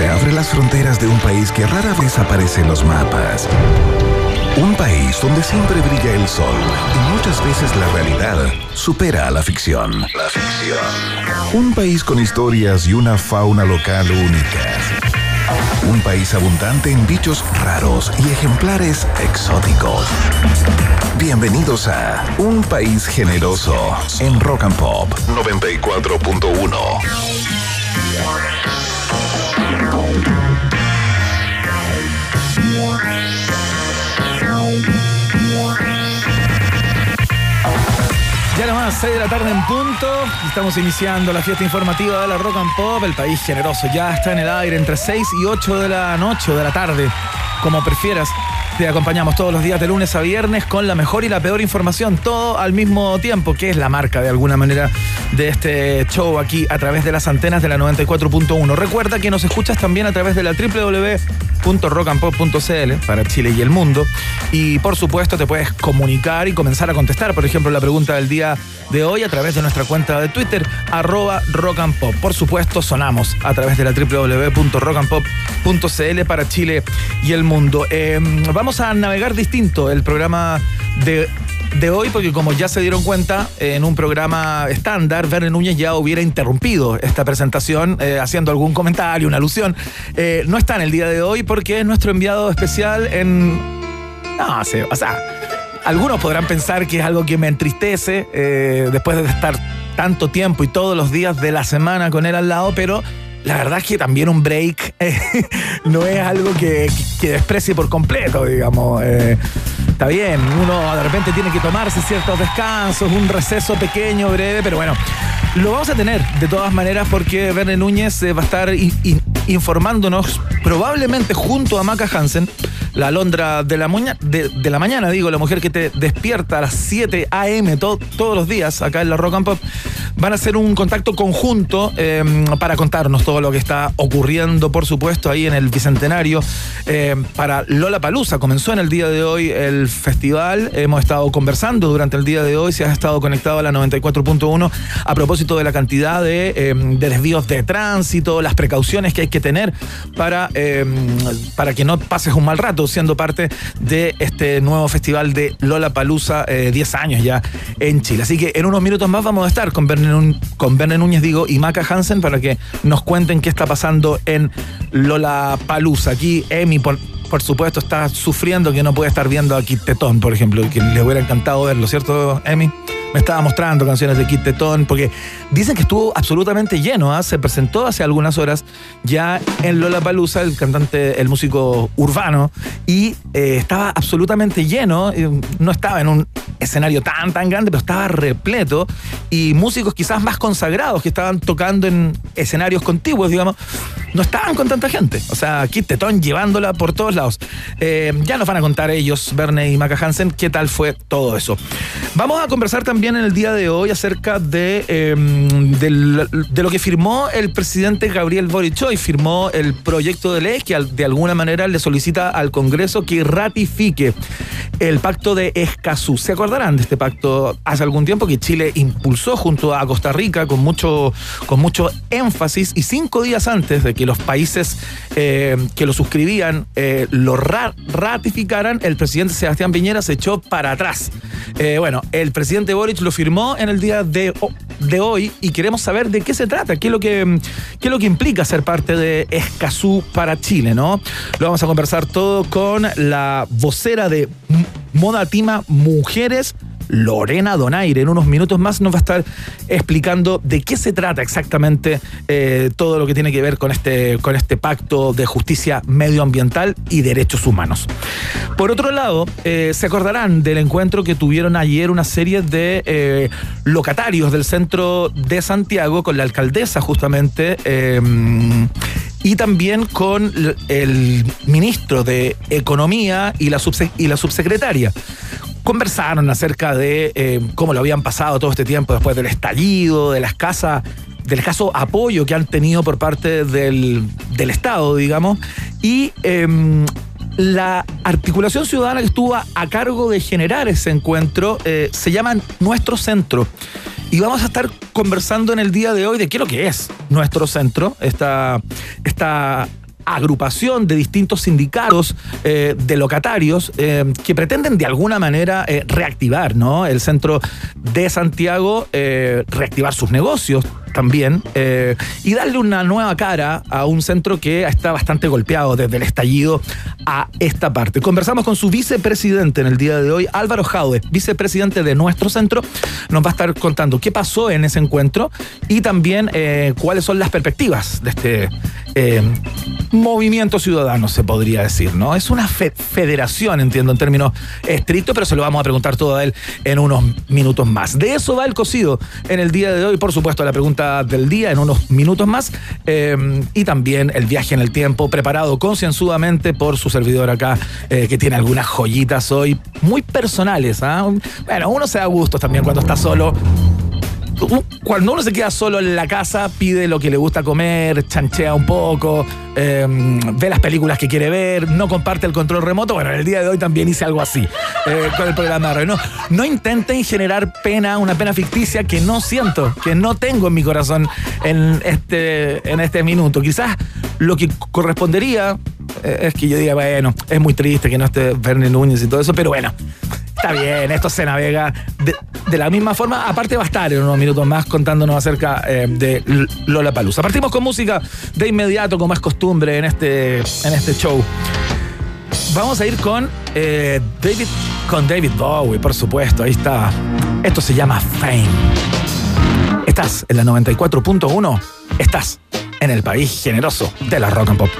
se abre las fronteras de un país que rara vez aparece en los mapas. Un país donde siempre brilla el sol y muchas veces la realidad supera a la ficción. La ficción. Un país con historias y una fauna local únicas. Un país abundante en bichos raros y ejemplares exóticos. Bienvenidos a Un País Generoso en Rock and Pop 94.1. Ya nomás, 6 de la tarde en punto. Estamos iniciando la fiesta informativa de la Rock and Pop. El país generoso ya está en el aire entre 6 y 8 de la noche o de la tarde, como prefieras. Te acompañamos todos los días de lunes a viernes con la mejor y la peor información, todo al mismo tiempo, que es la marca de alguna manera de este show aquí a través de las antenas de la 94.1. Recuerda que nos escuchas también a través de la www.rockandpop.cl para Chile y el mundo. Y por supuesto te puedes comunicar y comenzar a contestar, por ejemplo, la pregunta del día de hoy a través de nuestra cuenta de Twitter, arroba rock and pop. Por supuesto, sonamos a través de la www.rockandpop.cl para Chile y el mundo. Em, vamos a navegar distinto el programa de de hoy, porque como ya se dieron cuenta, en un programa estándar, Verne Núñez ya hubiera interrumpido esta presentación eh, haciendo algún comentario, una alusión. Eh, no está en el día de hoy porque es nuestro enviado especial en... No, sé, o sea, algunos podrán pensar que es algo que me entristece eh, después de estar tanto tiempo y todos los días de la semana con él al lado, pero la verdad es que también un break eh, no es algo que, que, desprecie por completo, digamos. Eh, está bien, uno de repente tiene que tomarse ciertos descansos, un receso pequeño, breve, pero bueno, lo vamos a tener de todas maneras porque Verne Núñez eh, va a estar informándonos probablemente junto a Maca Hansen la alondra de la, mañana, digo, la mujer que te despierta a las 7 a.m. todos los días acá en la Rock and Pop, van a hacer un contacto conjunto em, para contarnos todo lo que está ocurriendo, por supuesto, ahí en el Bicentenario. Em, para Lola Palusa comenzó en el día de hoy el festival. Hemos estado conversando durante el día de hoy, si has estado conectado a la 94.1 a propósito de la cantidad de, em, de, desvíos de tránsito, las precauciones que hay que tener para, para que no pases un mal rato siendo parte de este nuevo festival de Lola Palusa, 10 años ya en Chile. Así que en unos minutos más vamos a estar con Verne, Núñez digo, y Maca Hansen para que nos cuenten qué está pasando en Lola Palusa. Aquí Emi, por, por supuesto, está sufriendo que no puede estar viendo a Tetón, por ejemplo, que le hubiera encantado verlo, ¿cierto, Emi? Me estaba mostrando canciones de Kit Tetón, porque dicen que estuvo absolutamente lleno, ¿ah? se presentó hace algunas horas ya en Lola Palusa, el cantante, el músico urbano, y eh, estaba absolutamente lleno, no estaba en un escenario tan, tan grande, pero estaba repleto, y músicos quizás más consagrados que estaban tocando en escenarios contiguos, digamos, no estaban con tanta gente. O sea, Kit Tetón llevándola por todos lados. Eh, ya nos van a contar ellos, Verne y Maca Hansen, qué tal fue todo eso. Vamos a conversar también en el día de hoy acerca de, em, de, lo que firmó el presidente Gabriel Boric hoy. Firmó el proyecto de ley que de alguna manera le solicita al Congreso que ratifique el pacto de Escazú. ¿Se acordarán de este pacto hace algún tiempo que Chile impulsó junto a Costa Rica con mucho, con mucho énfasis y cinco días antes de que los países eh, que lo suscribían eh, lo ratificaran, el presidente Sebastián Piñera se echó para atrás. Eh, bueno, el presidente Boric lo firmó en el día de, de hoy y queremos saber de qué se trata, qué es lo que, qué es lo que implica ser parte de Escazú para Chile, ¿no? Lo vamos a conversar todo con la vocera de Moda Tima Mujeres Lorena Donaire. En unos minutos más nos va a estar explicando de qué se trata exactamente eh, todo lo que tiene que ver con este, con este pacto de justicia medioambiental y derechos humanos. Por otro lado, eh, se acordarán del encuentro que tuvieron ayer una serie de eh, locatarios del centro de Santiago con la alcaldesa justamente y también con el ministro de Economía y la, y la subsecretaria conversaron acerca de eh, cómo lo habían pasado todo este tiempo después del estallido, de la escasa del escaso apoyo que han tenido por parte del, Estado, digamos, y em, la articulación ciudadana que estuvo a, cargo de generar ese encuentro eh, se llama Nuestro Centro. Y vamos a estar conversando en el día de hoy de qué es lo que es nuestro centro, esta agrupación de distintos sindicatos eh, de locatarios eh, que pretenden de alguna manera reactivar ¿no? el centro de Santiago, reactivar sus negocios también y darle una nueva cara a un centro que está bastante golpeado desde el estallido a esta parte. Conversamos con su vicepresidente en el día de hoy, Álvaro Jaude, vicepresidente de nuestro centro, nos va a estar contando qué pasó en ese encuentro y también eh, cuáles son las perspectivas de este eh, movimiento ciudadano, se podría decir, ¿no? Es una federación, entiendo, en términos estrictos, pero se lo vamos a preguntar todo a él en unos minutos más. De eso va el cocido en el día de hoy, por supuesto, la pregunta del día en unos minutos más eh, y también el viaje en el tiempo preparado concienzudamente por su servidor acá, que tiene algunas joyitas hoy muy personales. ¿ah? Bueno, uno se da gusto también cuando está solo cuando uno se queda solo en la casa, pide lo que le gusta comer, chanchea un poco, em, ve las películas que quiere ver, no comparte el control remoto. Bueno, en el día de hoy también hice algo así eh, con el programa No, no intenten generar pena, una pena ficticia que no siento, que no tengo en mi corazón en este, en este minuto. Quizás lo que correspondería es que yo diga, bueno, es muy triste que no esté Verne Núñez y todo eso, pero bueno, Está bien, esto se navega de, la misma forma. Aparte va a estar en unos minutos más contándonos acerca eh, de Lola Palusa. Partimos con música de inmediato, como es costumbre en este, en este show. Vamos a ir con eh, David, con David Bowie, por supuesto. Ahí está. Esto se llama Fame. Estás en la 94.1. Estás en el país generoso de la rock and pop.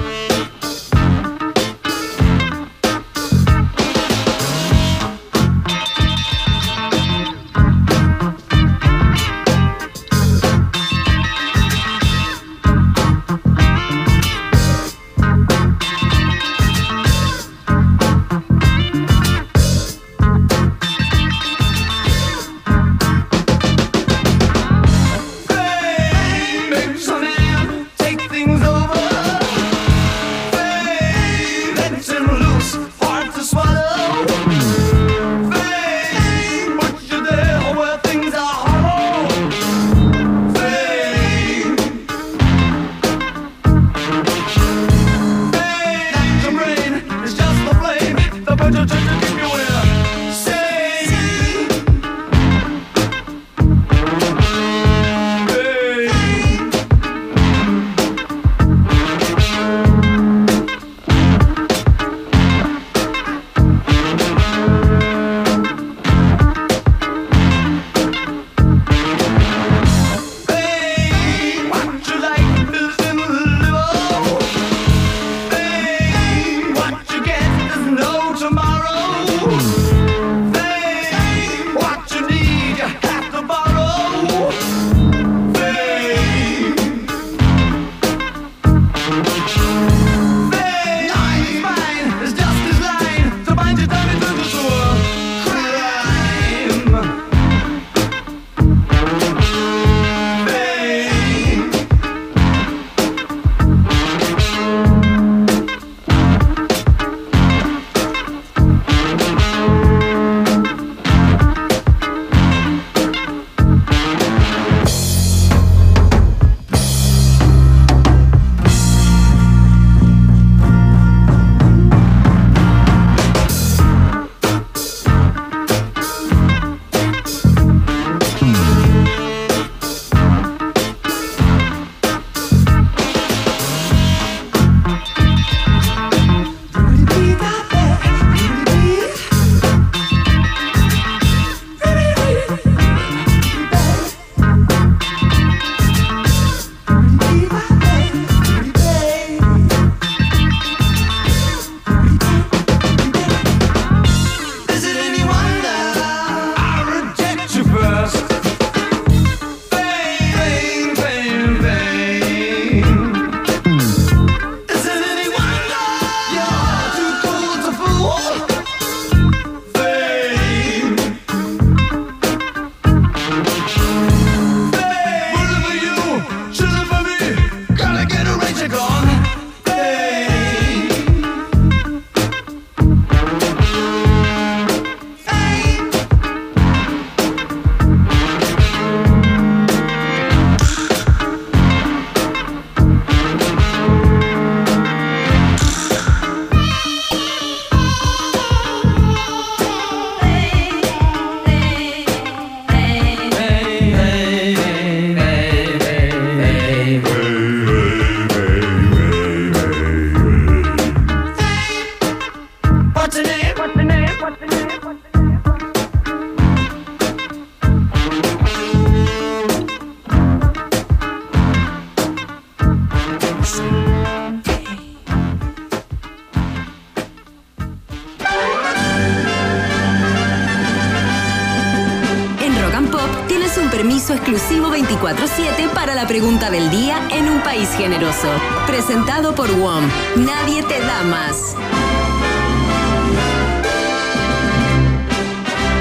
Pregunta del día en un país generoso. Presentado por WOM. Nadie te da más.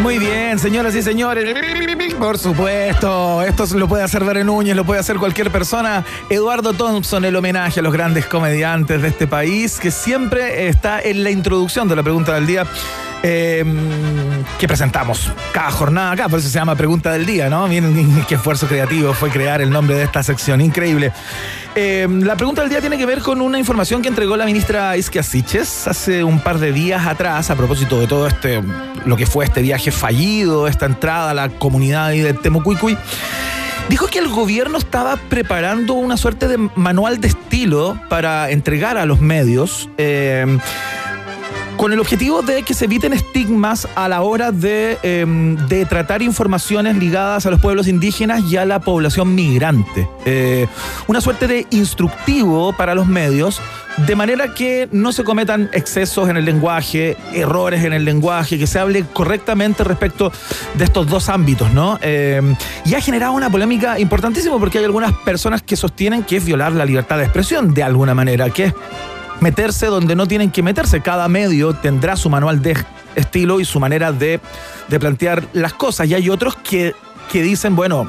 Muy bien, señoras y señores. Por supuesto, esto lo puede hacer Vere Núñez, lo puede hacer cualquier persona. Eduardo Thompson, el homenaje a los grandes comediantes de este país, que siempre está en la introducción de la pregunta del día. Eh, que presentamos cada jornada acá, por eso se llama Pregunta del Día, ¿no? Miren qué esfuerzo creativo fue crear el nombre de esta sección, increíble. Eh, la pregunta del día tiene que ver con una información que entregó la ministra Isquia Siches hace un par de días atrás a propósito de todo este, lo que fue este viaje fallido, esta entrada a la comunidad de Temucuicuy. Dijo que el gobierno estaba preparando una suerte de manual de estilo para entregar a los medios. Eh, con el objetivo de que se eviten estigmas a la hora de, em, de tratar informaciones ligadas a los pueblos indígenas y a la población migrante. Eh, una suerte de instructivo para los medios, de manera que no se cometan excesos en el lenguaje, errores en el lenguaje, que se hable correctamente respecto de estos dos ámbitos, ¿no? Em, y ha generado una polémica importantísima porque hay algunas personas que sostienen que es violar la libertad de expresión de alguna manera, que es meterse donde no tienen que meterse. Cada medio tendrá su manual de estilo y su manera de, plantear las cosas. Y hay otros que, que, dicen, bueno,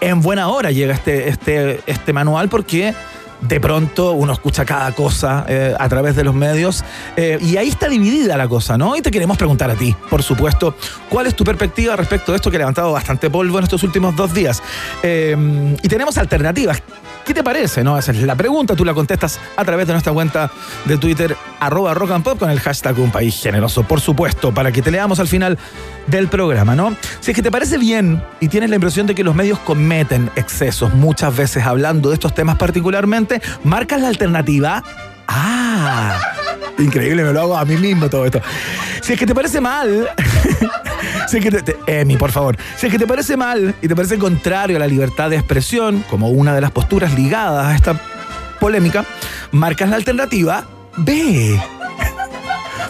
en buena hora llega este, este, este manual porque de pronto uno escucha cada cosa eh, a través de los medios eh, y ahí está dividida la cosa, ¿no? Y te queremos preguntar a ti, por supuesto, ¿cuál es tu perspectiva respecto de esto que ha levantado bastante polvo en estos últimos dos días? Eh, y tenemos alternativas. ¿Qué te parece? No? Esa es la pregunta, tú la contestas a través de nuestra cuenta de Twitter, arroba rock and pop, con el hashtag Un Generoso, por supuesto, para que te leamos al final del programa, ¿no? Si es que te parece bien y tienes la impresión de que los medios cometen excesos muchas veces hablando de estos temas particularmente, marcas la alternativa. Ah, increíble, me lo hago a mí mismo todo esto. Si es que te parece mal, si es que te, Emi, por favor, si es que te parece mal y te parece contrario a la libertad de expresión, como una de las posturas ligadas a esta polémica, marcas la alternativa B.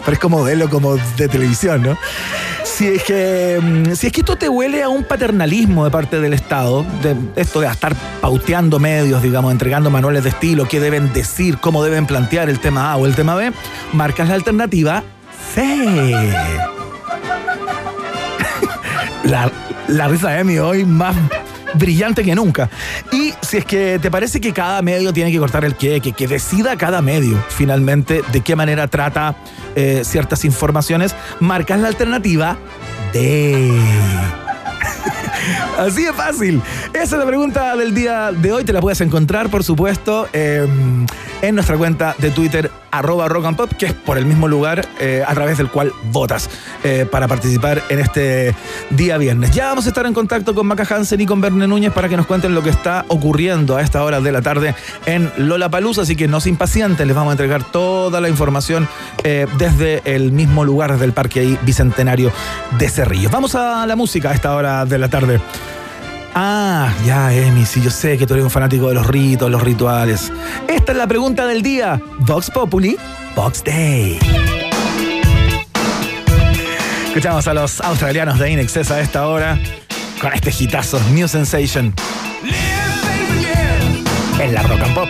Parece modelo como de televisión, ¿no? Si es, que, mm, si es que esto te huele a un paternalismo de parte del Estado, de esto de estar pauteando medios, digamos, entregando manuales de estilo, qué deben decir, cómo deben plantear el tema A o el tema B, marcas la alternativa C. la, la risa de Emi hoy más brillante que nunca. Y si es que te parece que cada medio tiene que cortar el que, que decida cada medio finalmente de qué manera trata eh, ciertas informaciones, marcas la alternativa de... Así de fácil. Esa es la pregunta del día de hoy. Te la puedes encontrar, por supuesto, em, en nuestra cuenta de Twitter, arroba rock and pop, que es por el mismo lugar eh, a través del cual votas eh, para participar en este día viernes. Ya vamos a estar en contacto con Maca Hansen y con Verne Núñez para que nos cuenten lo que está ocurriendo a esta hora de la tarde en Lola Palusa, así que no se impacienten, les vamos a entregar toda la información eh, desde el mismo lugar del Parque ahí, Bicentenario de Cerrillos. Vamos a la música a esta hora de la tarde. Ah, ya, Emi, sí, yo sé que tú eres un fanático de los ritos, los rituales. Esta es la pregunta del día. Vox Populi, Vox Day. Escuchamos a los australianos de Inexcess a esta hora con este hitazo, New Sensation. En la rock and pop.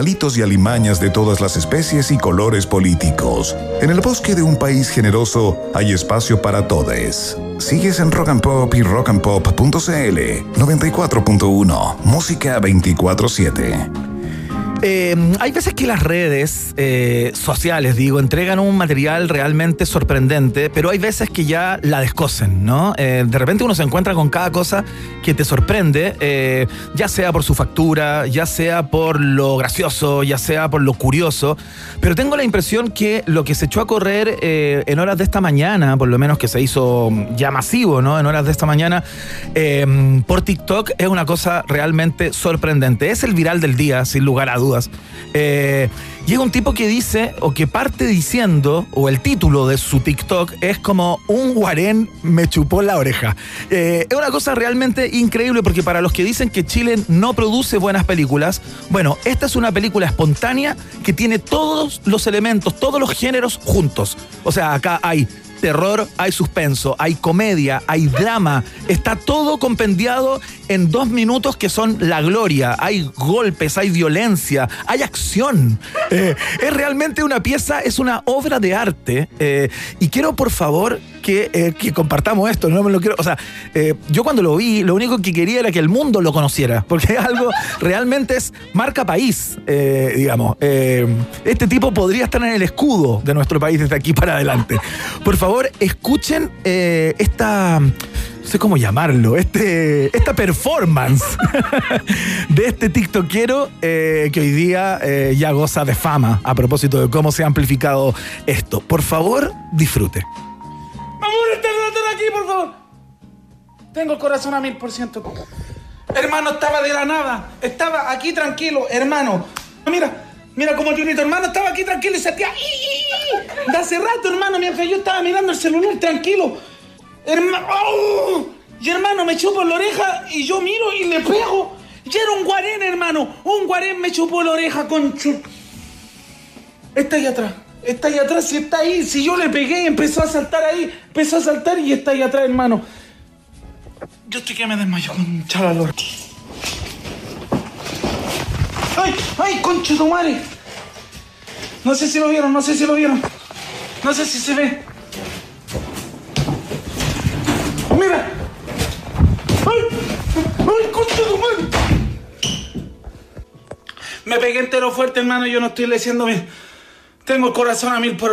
Animalitos y alimañas de todas las especies y colores políticos. En el bosque de un país generoso hay espacio para todos. Sigues en Rock and Pop y rockandpop.cl 94.1 Música 24/7. Eh, hay veces que las redes eh, sociales, digo, entregan un material realmente sorprendente, pero hay veces que ya la descosen, ¿no? Eh, de repente uno se encuentra con cada cosa que te sorprende, ya sea por su factura, ya sea por lo gracioso, ya sea por lo curioso, pero tengo la impresión que lo que se echó a correr en horas de esta mañana, por lo menos que se hizo ya masivo, ¿no? En horas de esta mañana, por TikTok es una cosa realmente sorprendente. Es el viral del día, sin lugar a dudas eh, llega un tipo que dice, o que parte diciendo, o el título de su TikTok es como un guarén me chupó la oreja. Eh, es una cosa realmente increíble porque para los que dicen que Chile no produce buenas películas, bueno, esta es una película espontánea que tiene todos los elementos, todos los géneros juntos. O sea, acá hay terror, hay suspenso, hay comedia, hay drama. Está todo compendiado en dos minutos que son la gloria. Hay golpes, hay violencia, hay acción. Eh, es realmente una pieza, es una obra de arte. Eh, y quiero, por favor, eh, que, compartamos esto. No me lo quiero. O sea, yo cuando lo vi, lo único que quería era que el mundo lo conociera. Porque algo realmente es marca país, digamos. este tipo podría estar en el escudo de nuestro país desde aquí para adelante. Por favor escuchen eh, esta no sé cómo llamarlo, este, esta performance de este TikTokero eh, que hoy día eh, ya goza de fama a propósito de cómo se ha amplificado esto. Por favor, disfrute. Amor, estar aquí, por favor. Tengo el corazón a mil por ciento. Hermano, estaba de la nada. Estaba aquí tranquilo, hermano. Mira, Mira como tu hermano estaba aquí tranquilo y se hacía. De hace rato, hermano, mientras yo estaba mirando el celular tranquilo. Hermano. ¡oh! Y hermano, me chupó la oreja y yo miro y le pego. Y era un guarén, hermano. Un guarén me chupó la oreja, con Está ahí atrás. Está ahí atrás, si está ahí. Si yo le pegué empezó a saltar ahí. Empezó a saltar y está ahí atrás, hermano. Yo estoy que me desmayo con chalalor. ¡Ay! ¡Ay, concha tu madre! No sé si lo vieron, no sé si lo vieron. No sé si se ve. ¡Mira! ¡Ay! ¡Ay, concha tu madre! Me pegué entero fuerte, hermano, yo no estoy leyéndome. Tengo el corazón a mil por...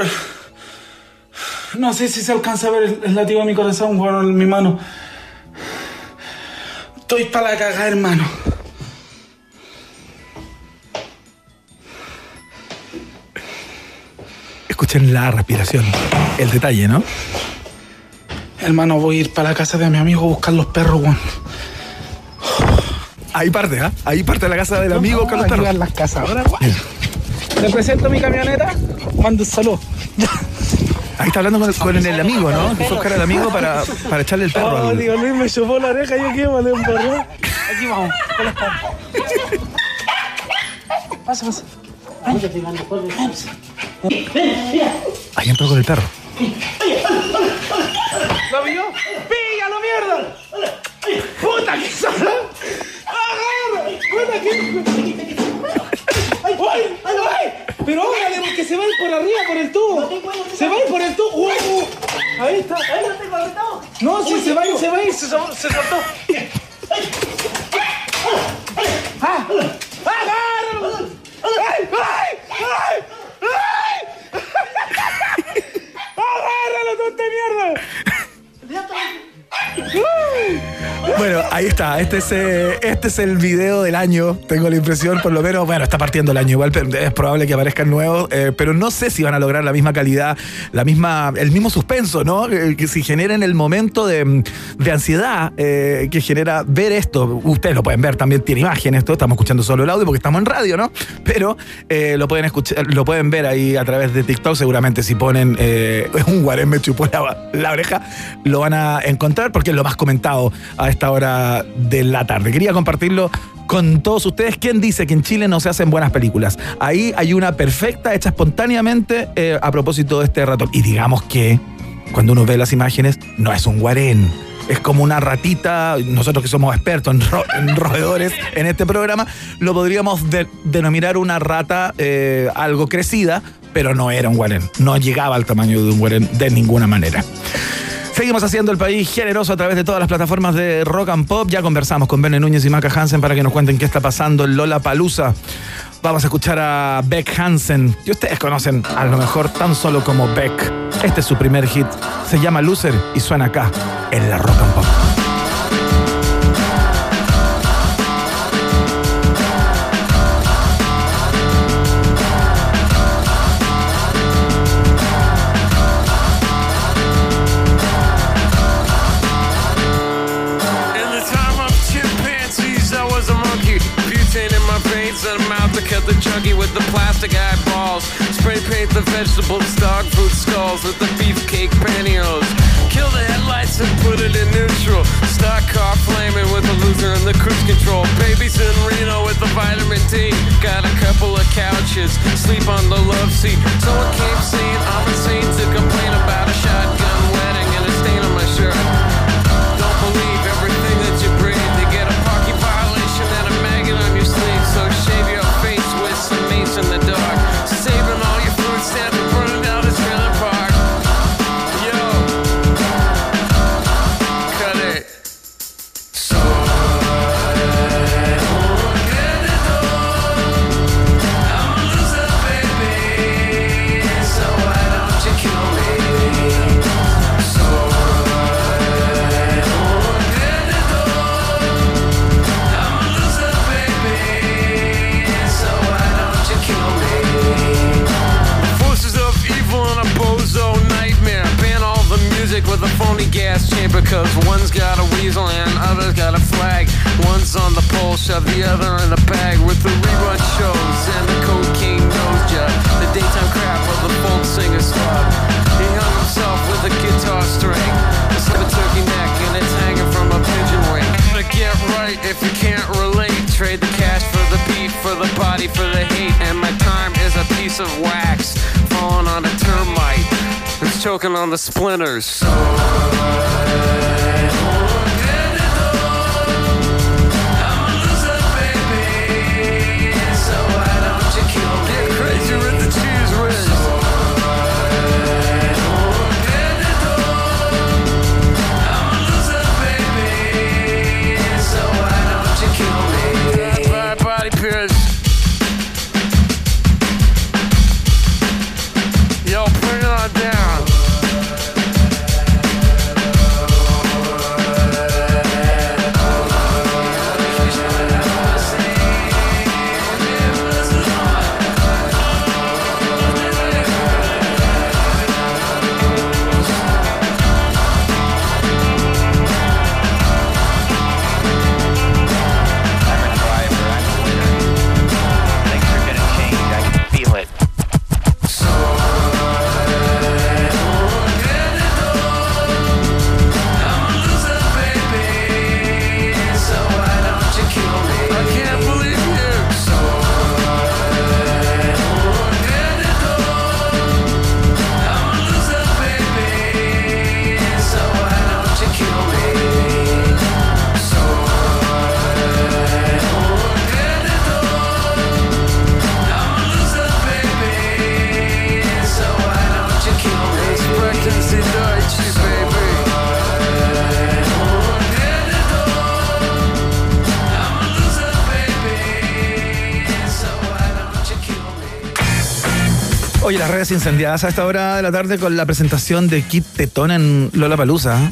No sé si se alcanza a ver el, latido de mi corazón, bueno, en mi mano. Estoy para la cagada, hermano. Escuchen la respiración, el detalle, ¿no? Hermano, voy a ir para la casa de mi amigo a buscar los perros, weón. Ahí parte, ¿ah? Ahí parte la casa del amigo con los perros. las casas. Ahora, Le presento mi camioneta, mando un saludo. Ahí está hablando con, el, amigo, ¿no? Que fue buscar al amigo para, para echarle el perro. Oh, digo, Luis me chupó la oreja, yo qué, vale un perro. Aquí vamos, con. Pasa, pasa. Ahí entró con el perro. ¿Lo vio? ¡Píllalo, mierda! ¡Puta que sala! ¡Agarra! ¡Puta que... ¡Ay, ay, ay! Pero órale, porque se va a ir por arriba, por el tubo. Se va a ir por el tubo. Ahí está. Ahí lo tengo aventado. No, sí, se va a ir, se va a ir. Se, se soltó. ¡Ah! ¡Agárralo! ¡Ay, ay, ay! ¡Ay! ¡Agárralo, tonta mierda! Bueno, ahí está. Este es, eh, este es el video del año. Tengo la impresión, por lo menos, bueno, está partiendo el año. Igual es probable que aparezcan nuevos, eh, pero no sé si van a lograr la misma calidad, la misma, el mismo suspenso, ¿no? Que, si generen el momento de, ansiedad eh, que genera ver esto. Ustedes lo pueden ver, también tiene imágenes, esto. Estamos escuchando solo el audio porque estamos en radio, ¿no? Pero lo pueden escuchar, lo pueden ver ahí a través de TikTok. Seguramente si ponen un guarén me chupó la, la oreja, lo van a encontrar porque es lo más comentado a esta hora de la tarde. Quería compartirlo con todos ustedes. ¿Quién dice que en Chile no se hacen buenas películas? Ahí hay una perfecta hecha espontáneamente eh, a propósito de este ratón. Y digamos que cuando uno ve las imágenes, no es un guarén. es como una ratita, nosotros que somos expertos en, roedores en este programa, lo podríamos denominar una rata eh, algo crecida, pero no era un guarén, no llegaba al tamaño de un guarén de ninguna manera. Seguimos haciendo el país generoso a través de todas las plataformas de rock and pop. Ya conversamos con Bene Núñez y Maca Hansen para que nos cuenten qué está pasando en Lola Palusa. Vamos a escuchar a Beck Hansen, que ustedes conocen a lo mejor tan solo como Beck. Este es su primer hit, se llama Loser y suena acá en la rock and pop. Chuggy with the plastic eyeballs. Spray paint the vegetables, dog food skulls with the beefcake pantyhose. Kill the headlights and put it in neutral. Stock car flaming with the loser and the cruise control. Babies in Reno with the vitamin D. Got a couple of couches, sleep on the love seat. Someone came saying I'm insane to complain about a shotgun wedding and a stain on my shirt. Cause one's got a weasel and other's got a flag. One's on the pole, shove the other in a bag. With the rerun shows and the cocaine nose job The daytime crap of the folk singer slub He hung himself with a guitar string. A slip a turkey neck and it's hanging from a pigeon wing. But get right if you can't relate. Trade the cash for the beat, for the body, for the hate. And my time is a piece of wax. Falling on a termite choking on the splinters. Oye, las redes incendiadas a esta hora de la tarde con la presentación de Kit Tetón en Lola Palusa.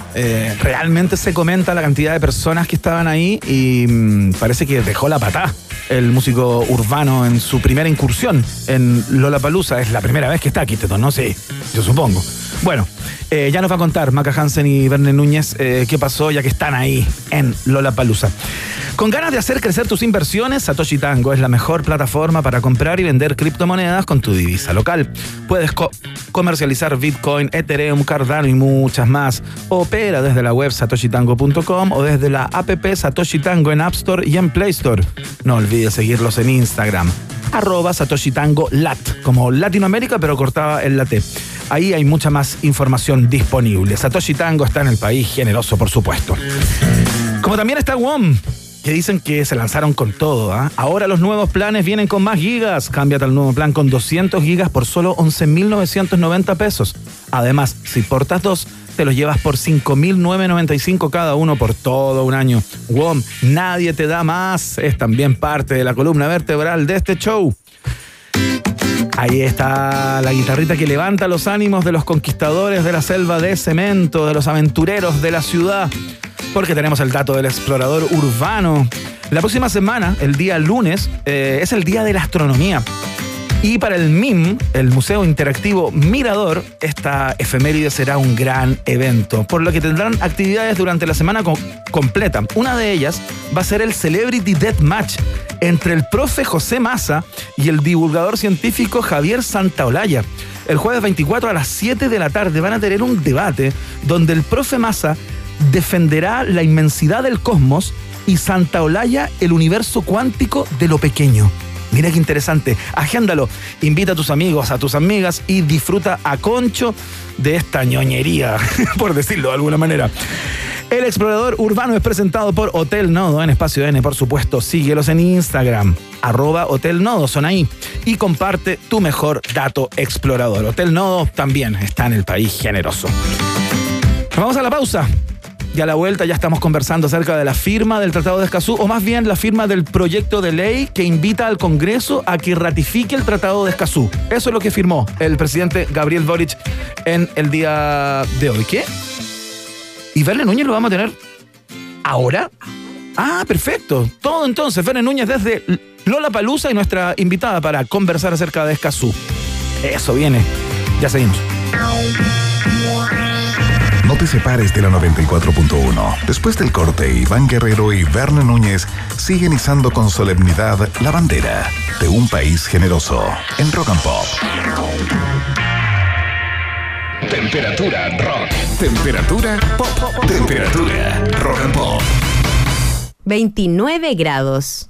realmente se comenta la cantidad de personas que estaban ahí y mm, parece que dejó la patá el músico urbano en su primera incursión en Lola Palusa. Es la primera vez que está Kit Tetón, ¿no? Sí, yo supongo. Bueno, eh, ya nos va a contar Maca Hansen y Verne Núñez eh, qué pasó ya que están ahí en Lola Palusa. Con ganas de hacer crecer tus inversiones, Satoshi Tango es la mejor plataforma para comprar y vender criptomonedas con tu divisa local. Puedes co- comercializar Bitcoin, Ethereum, Cardano y muchas más. Opera desde la web satoshitango.com o desde la app Satoshi Tango en App Store y en Play Store. No olvides seguirlos en Instagram arroba Satoshi Tango Lat, como Latinoamérica, pero cortaba en la. Ahí hay mucha más información disponible. Satoshi Tango está en el país generoso, por supuesto. Como también está WOM, que dicen que se lanzaron con todo. ¿ah? Ahora los nuevos planes vienen con más gigas. Cámbiate al nuevo plan con 200 gigas por solo 11.990 pesos. Además, si portas dos, te los llevas por 5.995 cada uno por todo un año. WOM, nadie te da más. Es también parte de la columna vertebral de este show. Ahí está la guitarrita que levanta los ánimos de los conquistadores de la selva de cemento, de los aventureros de la ciudad, porque tenemos el dato del explorador urbano. La próxima semana, el día lunes, eh, es el día de la astronomía. Y para el MIM, el Museo Interactivo Mirador, esta efeméride será un gran evento, por lo que tendrán actividades durante la semana co- completa. Una de ellas va a ser el Celebrity Death Match entre el profe José Massa y el divulgador científico Javier Santaolalla. El jueves 24 a las 7 de la tarde van a tener un debate donde el profe Massa defenderá la inmensidad del cosmos y Santaolalla el universo cuántico de lo pequeño. Mira qué interesante. Agéndalo. Invita a tus amigos, a tus amigas y disfruta a concho de esta ñoñería, por decirlo de alguna manera. El explorador urbano es presentado por Hotel Nodo en Espacio N, por supuesto. Síguelos en Instagram, arroba Hotel Nodo, son ahí. Y comparte tu mejor dato explorador. Hotel Nodo también está en el país generoso. Vamos a la pausa. Y a la vuelta ya estamos conversando acerca de la firma del Tratado de Escazú, o más bien la firma del proyecto de ley que invita al Congreso a que ratifique el Tratado de Escazú. Eso es lo que firmó el presidente Gabriel Boric en el día de hoy. ¿Qué? ¿Y Verne Núñez lo vamos a tener ahora? Ah, perfecto. Todo entonces, Verne Núñez desde Lola Palusa y nuestra invitada para conversar acerca de Escazú. Eso viene. Ya seguimos. No te separes de la 94.1. Después del corte, Iván Guerrero y Verne Núñez siguen izando con solemnidad la bandera de un país generoso en Rock and Pop. Temperatura rock. Temperatura pop. Temperatura rock and pop. 29 grados.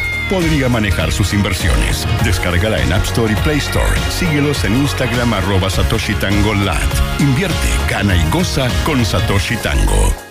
podría manejar sus inversiones. Descárgala en App Store y Play Store. Síguelos en Instagram arroba Satoshi Tango. Invierte, gana y goza con Satoshi Tango.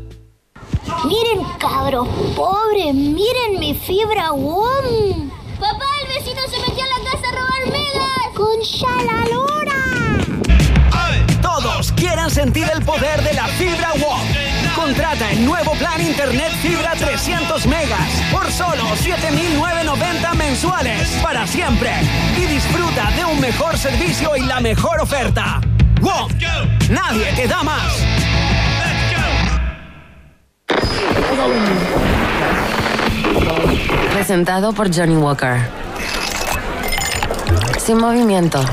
Miren, cabros pobres, miren mi fibra WOM. Papá, el vecino se metió a la casa a robar megas. Con Shalalora. Todos quieran sentir el poder de la fibra WOM. Contrata el nuevo plan Internet Fibra 300 megas por solo 7.990 mensuales para siempre. Y disfruta de un mejor servicio y la mejor oferta. WOM. Nadie te da más. Presentado por Johnny Walker. Sin movimiento,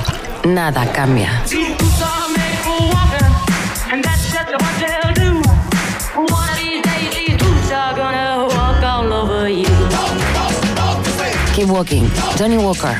nada cambia. Keep walking. Johnny Walker.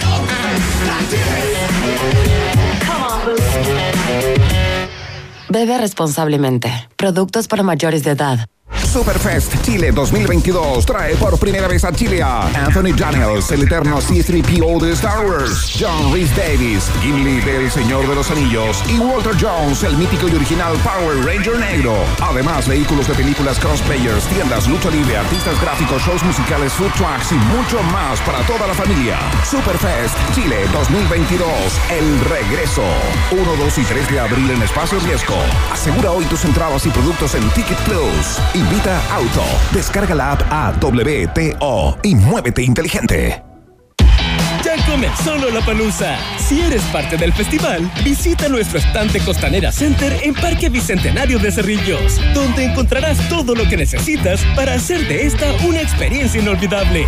Bebe responsablemente. Productos para mayores de edad. Superfest Chile 2022 trae por primera vez a Chile Anthony Daniels, el eterno C-3PO de Star Wars, John Rhys Davis, Gimli del Señor de los Anillos y Walter Jones, el mítico y original Power Ranger negro. Además, vehículos de películas cosplayers, tiendas, lucha libre, artistas gráficos, shows musicales, food trucks y mucho más para toda la familia. Superfest Chile 2022, el regreso. 1, 2 y 3 de abril en Espacio Riesgo. Asegura hoy tus entradas y productos en Ticket Plus. Invita Auto. Descarga la app a WTO y muévete inteligente. Ya comenzó la Palusa. Si eres parte del festival, visita nuestro estante Costanera Center en Parque Bicentenario de Cerrillos, donde encontrarás todo lo que necesitas para hacer de esta una experiencia inolvidable.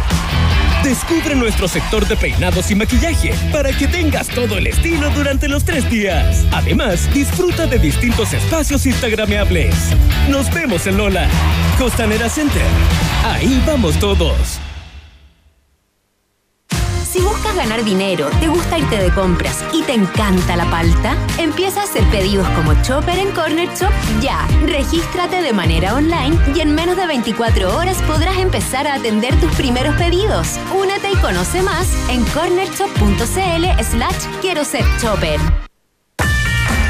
Descubre nuestro sector de peinados y maquillaje para que tengas todo el estilo durante los tres días. Además, disfruta de distintos espacios instagrameables. Nos vemos en Lola. Costanera Center. Ahí vamos todos. Si buscas ganar dinero, te gusta irte de compras y te encanta la palta, empieza a hacer pedidos como Chopper en Corner Shop ya. Regístrate de manera online y en menos de 24 horas podrás empezar a atender tus primeros pedidos. Únete y conoce más en cornershop.cl slash quiero ser Chopper.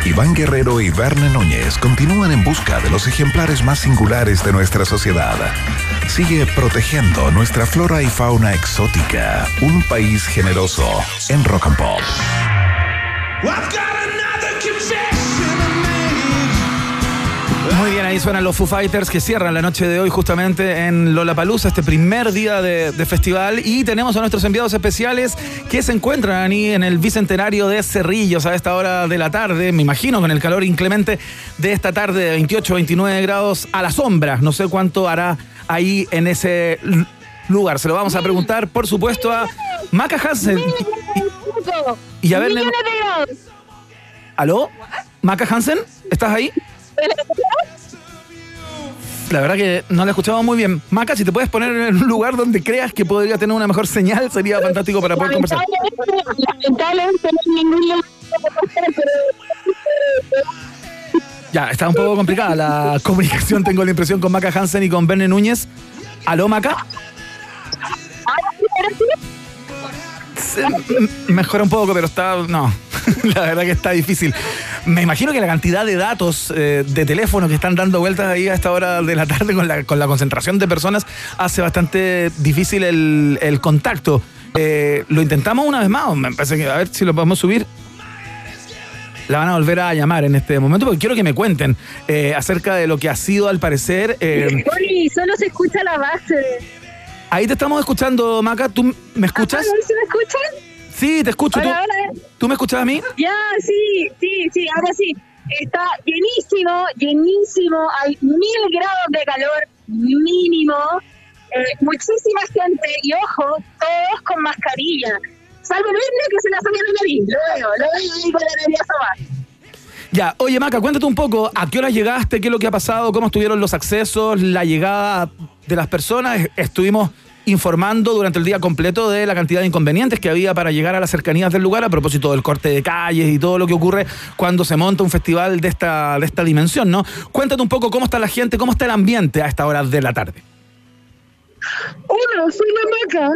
Iván Guerrero y Verne Núñez continúan en busca de los ejemplares más singulares de nuestra sociedad. Sigue protegiendo nuestra flora y fauna exótica. Un país generoso en Rock and Pop. Muy bien, ahí suenan los Foo Fighters que cierran la noche de hoy justamente en Lollapalooza, este primer día de, de festival. Y tenemos a nuestros enviados especiales que se encuentran ahí en el Bicentenario de Cerrillos a esta hora de la tarde. Me imagino con el calor inclemente de esta tarde de 28, 29 grados a la sombra. No sé cuánto hará ahí en ese lugar. Se lo vamos a preguntar, por supuesto, a Maca Hansen. Y a ver. ¿Aló? ¿Maca Hansen? ¿Estás ahí? La verdad que no la escuchaba muy bien. Maca, si te puedes poner en un lugar donde creas que podría tener una mejor señal, sería fantástico para poder conversar. Lamentablemente, Ya, está un poco complicada la comunicación, tengo la impresión, con Maca Hansen y con Berne Núñez. ¿Aló, Maca? M- Mejora un poco, pero está. No, la verdad que está difícil. Me imagino que la cantidad de datos eh, de teléfono que están dando vueltas ahí a esta hora de la tarde con la, con la concentración de personas hace bastante difícil el, el contacto. Eh, lo intentamos una vez más. Me parece a ver si lo podemos subir. La van a volver a llamar en este momento porque quiero que me cuenten eh, acerca de lo que ha sido al parecer. eh, Oli, solo se escucha la base. Ahí te estamos escuchando, Maca. ¿Tú me escuchas? Ah, ¿no se me escuchan? Sí, te escucho. ¿Tú, Hola, hola. ¿Tú me escuchas a mí? Ya, sí, sí, sí, ahora sí. Está llenísimo, llenísimo. Hay mil grados de calor mínimo. Eh, muchísima gente y ojo, todos con mascarilla. Salvo el que se la salió la nariz. Lo veo, lo veo ahí con la nariz asomada. Ya, oye Maca, cuéntate un poco, ¿a qué hora llegaste? ¿Qué es lo que ha pasado? ¿Cómo estuvieron los accesos? ¿La llegada de las personas? Estuvimos informando durante el día completo de la cantidad de inconvenientes que había para llegar a las cercanías del lugar a propósito del corte de calles y todo lo que ocurre cuando se monta un festival de esta, de esta dimensión, ¿no? Cuéntate un poco cómo está la gente, cómo está el ambiente a esta hora de la tarde. Hola, soy la Maca.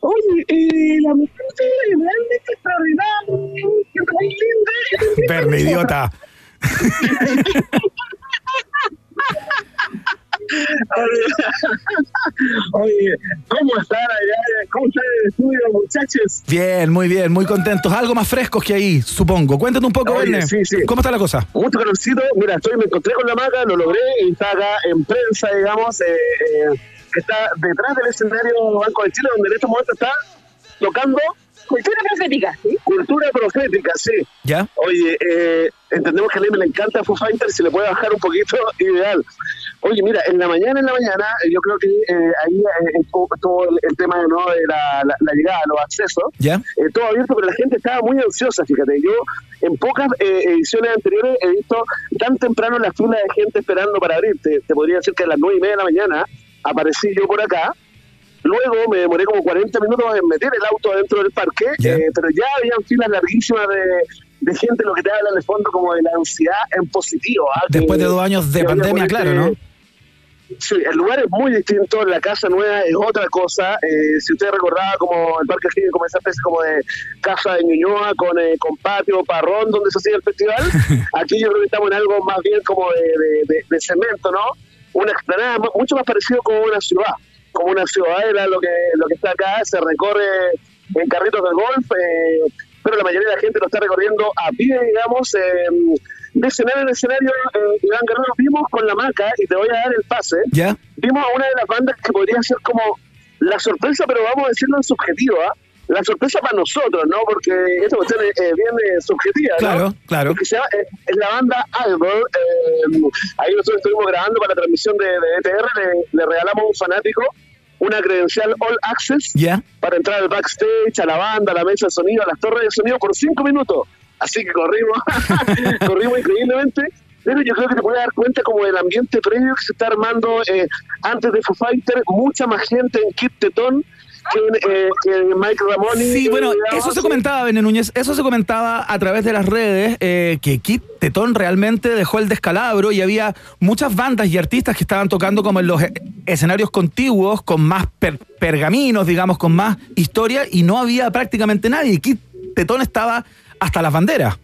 Oye, eh, la mujer es realmente extraordinaria. Muy linda. Idiota. Oye, ¿cómo están allá? ¿Cómo están el estudio, muchachos? Bien, muy bien, muy contentos. Algo más frescos que ahí, supongo. Cuéntate un poco, Oye, Verne. sí, sí. ¿Cómo está la cosa? Mucho calorcito. Mira, estoy, me encontré con la maga, lo logré y está acá en prensa, digamos, eh, eh, está detrás del escenario Banco de Chile, donde en este momento está tocando. Cultura profética, ¿sí? Cultura profética, sí. ¿Ya? Oye, eh, entendemos que a Leme le encanta Foo Fighters, si le puede bajar un poquito, ideal. Oye, mira, en la mañana, en la mañana, eh, yo creo que eh, ahí eh, estuvo todo el, el tema ¿no? de la, la- la llegada, los accesos, ¿Ya? eh, todo abierto, pero la gente estaba muy ansiosa, fíjate. Yo en pocas eh, ediciones anteriores he visto tan temprano la fila de gente esperando para abrir. Te, te podría decir que a las nueve y media de la mañana aparecí yo por acá. Luego me demoré como 40 minutos en meter el auto dentro del parque, eh, pero ya habían filas larguísimas de, de gente, lo que te habla en el fondo como de la ansiedad en positivo. ¿ah? Después de dos años de pandemia, claro, ¿no? Sí, el lugar es muy distinto, la casa nueva es otra cosa. Eh, si usted recordaba como el Parque Higgins, como esa especie como de casa de Ñuñoa con, eh, con patio, parrón, donde se hacía el festival, aquí yo creo que estamos en algo más bien como de, de- de- de cemento, ¿no? Una explanada mu- mucho más parecido como una ciudad, como una ciudadela, lo que, lo que está acá, se recorre en carritos de golf, eh, pero la mayoría de la gente lo está recorriendo a pie, digamos. eh, de escenario en escenario, eh, Iván Guerrero, vimos con la maca, y te voy a dar el pase, ¿Ya? vimos a una de las bandas que podría ser como la sorpresa, pero vamos a decirlo en subjetivo, ¿ah? La sorpresa para nosotros, ¿no? Porque esta cuestión es eh, bien eh, subjetiva, ¿no? Claro, claro. Porque se llama, eh, es la banda eh, ahí nosotros estuvimos grabando para la transmisión de, de ETR, le, le regalamos a un fanático una credencial All Access ¿Ya? para entrar al backstage, a la banda, a la mesa de sonido, a las torres de sonido por cinco minutos. Así que corrimos, corrimos increíblemente. Pero yo creo que te puedes dar cuenta como del ambiente previo que se está armando eh, antes de Foo Fighter, mucha más gente en Kit Tetón que eh, que en Mike Ramoni. Sí, eh, bueno, eso se comentaba, Bene Núñez, eso se comentaba a través de las redes, eh, que Kit Tetón realmente dejó el descalabro y había muchas bandas y artistas que estaban tocando como en los eh, escenarios contiguos, con más per- pergaminos, digamos, con más historia, y no había prácticamente nadie. Kit Tetón estaba hasta las banderas.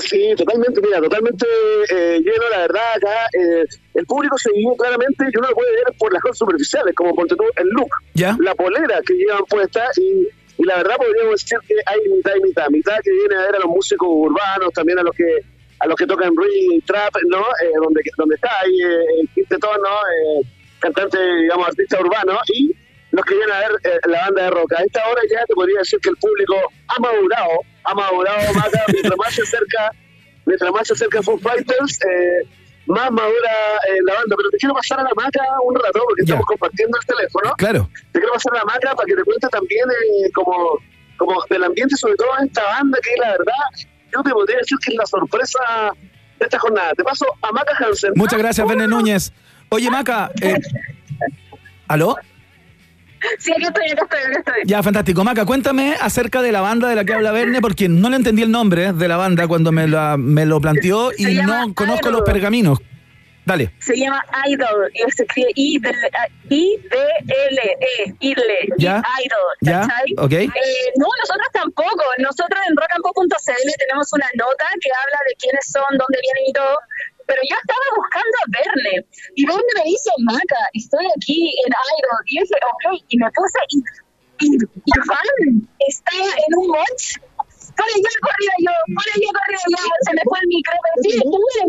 Sí, totalmente, mira, totalmente eh, lleno, la verdad, acá eh, el público se guió claramente, y uno lo puede ver por las cosas superficiales, como ponte tú el look, ¿Ya? la polera que llevan puesta, y, y la verdad podríamos decir que hay mitad y mitad, mitad que viene a ver a los músicos urbanos, también a los que a los que tocan reggae y trap, ¿no? Eh, donde, donde está ahí eh, el Kid Tetón, ¿no? Eh, cantante, digamos, artista urbano, y los que vienen a ver eh, la banda de rock. A esta hora ya te podría decir que el público ha madurado, ha madurado más mientras más se acerca, mientras más se acerca Foo Fighters, eh, más madura eh, la banda. Pero te quiero pasar a la maca un rato, porque estamos compartiendo el teléfono. Claro. Te quiero pasar a la maca para que te cuente también eh, como, como del ambiente, sobre todo en esta banda, que la verdad, yo te podría decir que es la sorpresa de esta jornada. Te paso a Maca Hansen. Muchas gracias, Bene Núñez. Oye, Maca, eh, ¿aló? Sí, aquí estoy, acá estoy, acá estoy. Ya, fantástico. Maca, cuéntame acerca de la banda de la que habla Verne, porque no le entendí el nombre de la banda cuando me, la- me lo planteó y no conozco Idol. los pergaminos. Dale. Se llama Idol y se escribe I D L E Idle Ya. Idol, Ya, ok. Eh, no, nosotros tampoco. Nosotros en rockandpop.cl tenemos una nota que habla de quiénes son, dónde vienen y todo. Pero yo estaba buscando a Verne y Verne me dice, Maca, estoy aquí en Idol. Y yo dije, ok, y me puse y, y, y Iván estaba en un watch por allá corría yo, por allá corría yo, se me fue el micro, pero sí, estuve en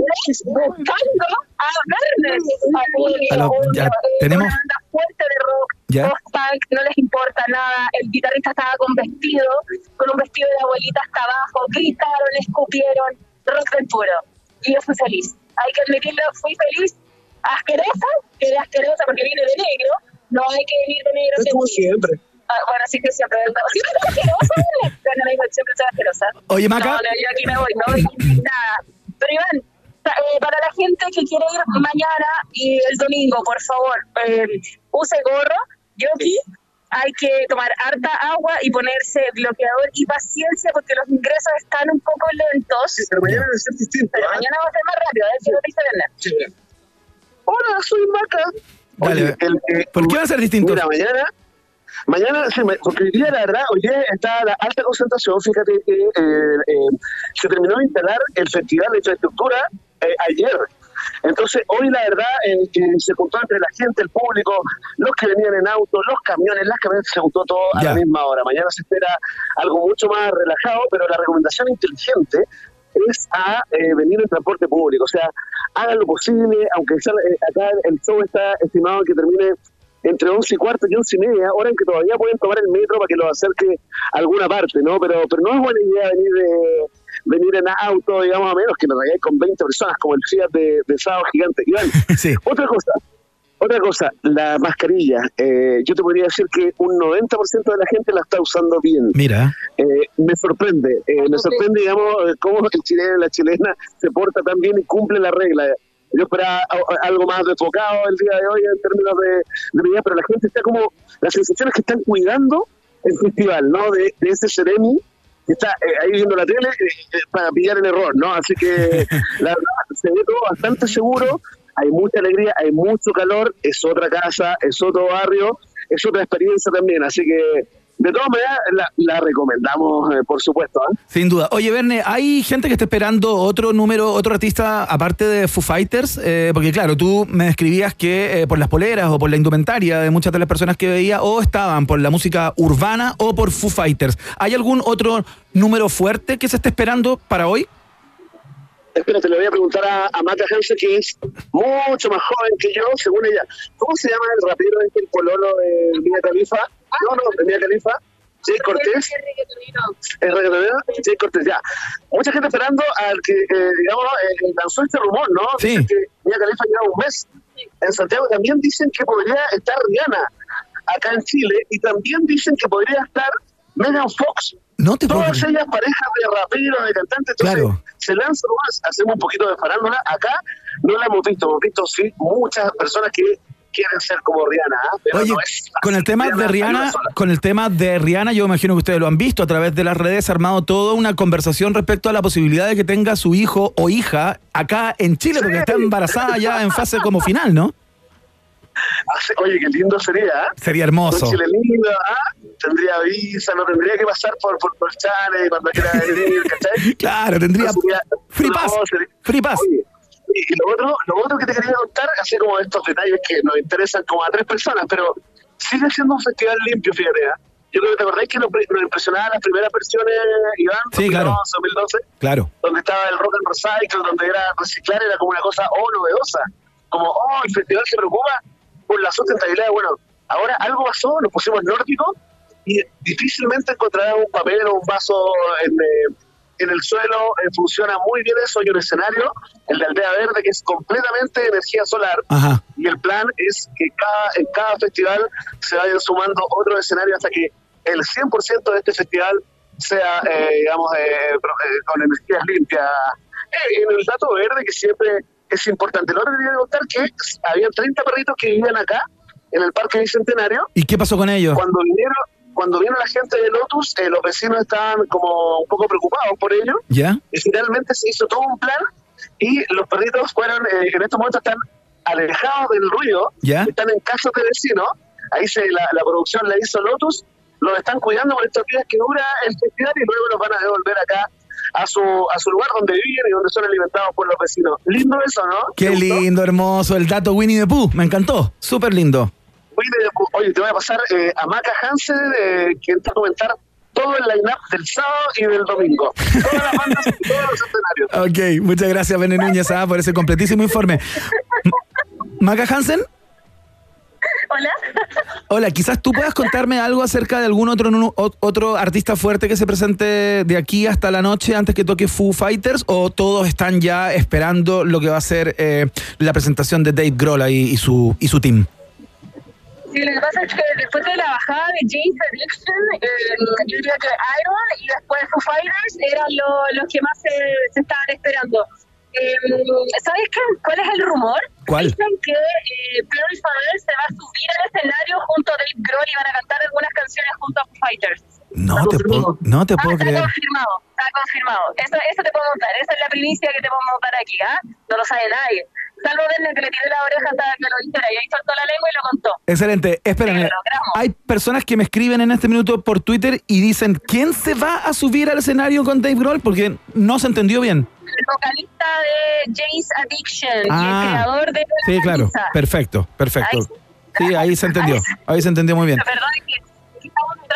buscando a Verne. A lo- ya, tenemos- Una banda fuerte de rock, Ya. post-punk, no les importa nada. El guitarrista estaba con vestido, con un vestido de abuelita hasta abajo, gritaron, escupieron, rock del puro. Y yo fui feliz. Hay que admitirlo, fui feliz. Asquerosa, quedé asquerosa porque vine de negro. No hay que venir de negro. Es como siempre. Ah, bueno, sí que siempre. Siempre soy asquerosa. Bueno, me dijo, siempre soy asquerosa. Oye, Maca. No, no, yo aquí me voy, no voy nada. Pero Iván, eh, para la gente que quiere ir mañana y el domingo, por favor, eh, use gorro, yoki. Hay que tomar harta agua y ponerse bloqueador y paciencia porque los ingresos están un poco lentos. Sí, pero mañana va a ser distinto. Pero ¿ah? mañana va a ser más rápido, a ver si lo dice Verne. Sí. Hola, soy Maca. Dale. Oye, el, eh, ¿Por qué va a ser distinto? Mira, mañana, mañana, sí, me- porque hoy día, la verdad, hoy día está la alta concentración. Fíjate que eh, eh, se terminó de instalar el Festival de Infraestructura eh, ayer. Entonces, hoy la verdad eh, que se juntó entre la gente, el público, los que venían en auto, los camiones, las camionetas, se juntó todo a la misma hora. Mañana se espera algo mucho más relajado, pero la recomendación inteligente es a eh, venir en transporte público. O sea, hagan lo posible, aunque sea, eh, acá el show está estimado que termine entre 11 y cuarto y 11 y media, hora en que todavía pueden tomar el metro para que los acerque a alguna parte, ¿no? Pero, pero no es buena idea venir de, venir en auto, digamos, a menos que nos vayáis con 20 personas, como el Fiat de, de Sábado Gigante. Iván, Sí. otra cosa, otra cosa, la mascarilla. Eh, yo te podría decir que un 90% de la gente la está usando bien. Mira. Eh, me sorprende, eh, me sorprende, digamos, eh, cómo el chileno y la chilena se porta tan bien y cumple la regla. Yo esperaba a- a- algo más desfocado el día de hoy en términos de, de medidas, pero la gente está como, la sensación es que están cuidando el festival, ¿no? De, de ese Seremi está eh, ahí viendo la tele eh, eh, para pillar el error, ¿no? Así que la verdad se ve todo bastante seguro, hay mucha alegría, hay mucho calor, es otra casa, es otro barrio, es otra experiencia también, así que de todas maneras la, la recomendamos, eh, por supuesto. ¿eh? Sin duda. Oye, Verne, ¿hay gente que está esperando otro número, otro artista aparte de Foo Fighters? Eh, porque claro, tú me describías que eh, por las poleras o por la indumentaria de muchas de las personas que veía o estaban por la música urbana o por Foo Fighters. ¿Hay algún otro número fuerte que se esté esperando para hoy? Espérate, le voy a preguntar a, a Mata Hansen, que es mucho más joven que yo, según ella. ¿Cómo se llama el rapero este, el pololo de Mia Califa? No, no, de Mia Califa. Jay Cortés. El reggaetonero, Jay Cortés, ya. Mucha gente esperando al que, eh, digamos, eh, lanzó este rumor, ¿no? Sí. Dicen que Mia Califa lleva un mes en Santiago. También dicen que podría estar Rihanna acá en Chile y también dicen que podría estar Megan Fox. No te Todas ellas parejas de raperos, de cantantes. Entonces, Claro. se lanza nomás, hacemos un poquito de farándula. Acá no la hemos visto, hemos visto sí muchas personas que quieren ser como Rihanna, pero Oye, no es con el tema de Rihanna con el tema de Rihanna, yo imagino que ustedes lo han visto a través de las redes, ha armado toda una conversación respecto a la posibilidad de que tenga su hijo o hija acá en Chile, porque está embarazada ya en fase como final, ¿no? Oye, qué lindo sería, ¿ah? Sería hermoso. Un Chile lindo, ¿ah? Tendría visa, no tendría que pasar por, por, por cuando quiera venir, ¿cachai? Claro, tendría No sería- free no, pass, sería- free pass. Oye, y lo otro, lo otro que te quería contar, así como estos detalles que nos interesan como a tres personas, pero sigue siendo un festival limpio, fíjate. ¿ah? Yo creo que te acordáis que nos, nos impresionaban las primeras versiones, Iván, Sí, claro. 2011, 2012, Claro. donde estaba el rock and recycle, donde era reciclar, era como una cosa oh novedosa, como oh el festival se preocupa por la sustentabilidad. Bueno, ahora algo pasó, nos pusimos nórdicos y difícilmente encontrarás un papel o un vaso en, eh, en el suelo, eh, funciona muy bien eso, hay un escenario, el de Aldea Verde, que es completamente energía solar, Ajá. y el plan es que cada, en cada festival se vayan sumando otros escenarios hasta que el 100% de este festival sea, eh, digamos, eh, eh, con energías limpias. Eh, en el dato verde, que siempre es importante. Lo otro que quería contar que había 30 perritos que vivían acá, en el Parque Bicentenario. ¿Y qué pasó con ellos? Cuando vinieron, cuando vino la gente de Lotus, eh, los vecinos estaban como un poco preocupados por ello. ¿Ya? Y finalmente se hizo todo un plan y los perritos fueron, eh, en estos momentos están alejados del ruido, ¿Ya? están en casas de vecinos, ahí se, la, la producción la hizo Lotus, los están cuidando por estos días que dura el festival y luego los van a devolver acá a su, a su lugar donde viven y donde son alimentados por los vecinos. Lindo eso, ¿no? Qué lindo, hermoso, el dato Winnie the Pooh, me encantó, súper lindo. Oye, te voy a pasar eh, a Maca Hansen, eh, que entra a comentar todo el line-up del sábado y del domingo. Todas las bandas y todos los escenarios. Ok, muchas gracias, Bene Núñez, ah, por ese completísimo informe. Maca Hansen, Hola. hola, quizás tú puedas contarme algo acerca de algún otro, nu- o- otro artista fuerte que se presente de aquí hasta la noche antes que toque Foo Fighters o todos están ya esperando lo que va a ser eh, la presentación de Dave Grohl ahí y su, y su team. Sí, lo que pasa es que después de la bajada de James Addiction, eh, yo diría que Iron y después Foo Fighters eran lo- los que más se, se estaban esperando. Eh, ¿Sabes qué? cuál es el rumor? ¿Cuál? Dicen que eh, Fader se va a subir al escenario junto a Dave Grohl y van a cantar algunas canciones junto a Foo Fighters. No te puedo, no te Ah, puedo está creer. confirmado, está confirmado. Eso, eso te puedo montar, esa es la primicia que te puedo montar aquí, ¿ah? No lo sabe nadie. Salvo Verne que le tiré la oreja hasta que lo dijera y ahí soltó la lengua y lo contó. Excelente. Espérame. Hay personas que me escriben en este minuto por Twitter y dicen, ¿quién se va a subir al escenario con Dave Grohl? Porque no se entendió bien. El vocalista de James Addiction y el Ah, creador de Sí, claro. Perfecto, perfecto. Ahí Sí, ahí se entendió. Ahí se entendió muy bien. Perdón,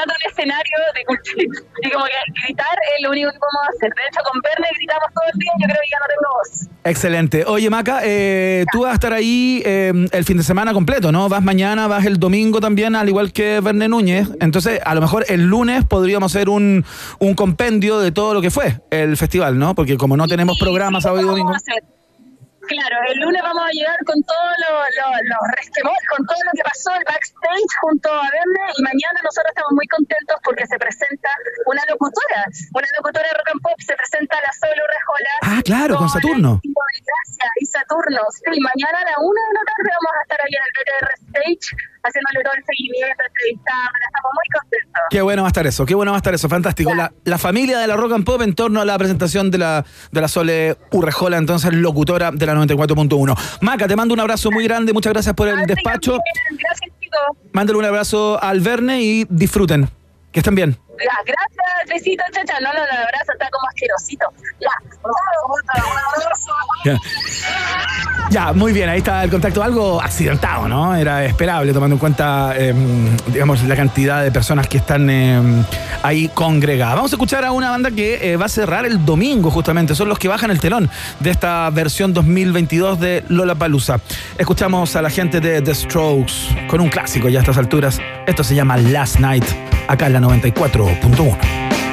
en un escenario de cultura y como que gritar es lo único que podemos hacer. De hecho, con Verne gritamos todo el día y yo creo que ya no tengo voz. Excelente. Oye, Maca, eh, tú vas a estar ahí eh, el fin de semana completo, ¿no? Vas mañana, vas el domingo también, al igual que Verne Núñez. Entonces, a lo mejor el lunes podríamos hacer un, un compendio de todo lo que fue el festival, ¿no? Porque como no tenemos programas sábado y domingo. Vamos a hacer. Claro, el lunes vamos a llegar con todos los lo, los resquemores, con todo lo que pasó el backstage junto a Verne y mañana nosotros estamos muy contentos porque se presenta una locutora, una locutora de rock and pop, se presenta la Solo Rejola. Ah, claro, con Saturno. de Gracia y Saturno. Sí, mañana a la una de la tarde vamos a estar ahí en el BTR Stage haciéndole todo el seguimiento, entrevistándola, estamos muy contentos. Qué bueno va a estar eso, qué bueno va a estar eso, fantástico. La, la familia de la Rock and Pop en torno a la presentación de la, de la Sole Urrejola, entonces locutora de la 94.1. Maca, te mando un abrazo muy grande, muchas gracias por el despacho. Gracias chicos. Mándale un abrazo al Verne y disfruten. Que estén bien. Gracias, besito, chacha. No, no, no, abrazo está como asquerosito. Ya. Ya. Ya, muy bien, ahí está el contacto. Algo accidentado, ¿no? Era esperable, tomando en cuenta, eh, digamos, la cantidad de personas que están eh, ahí congregadas. Vamos a escuchar a una banda que eh, va a cerrar el domingo, justamente. Son los que bajan el telón de esta versión 2022 de Lollapalooza. Escuchamos a la gente de The Strokes con un clásico ya a estas alturas. Esto se llama Last Night, acá en la Punto 1.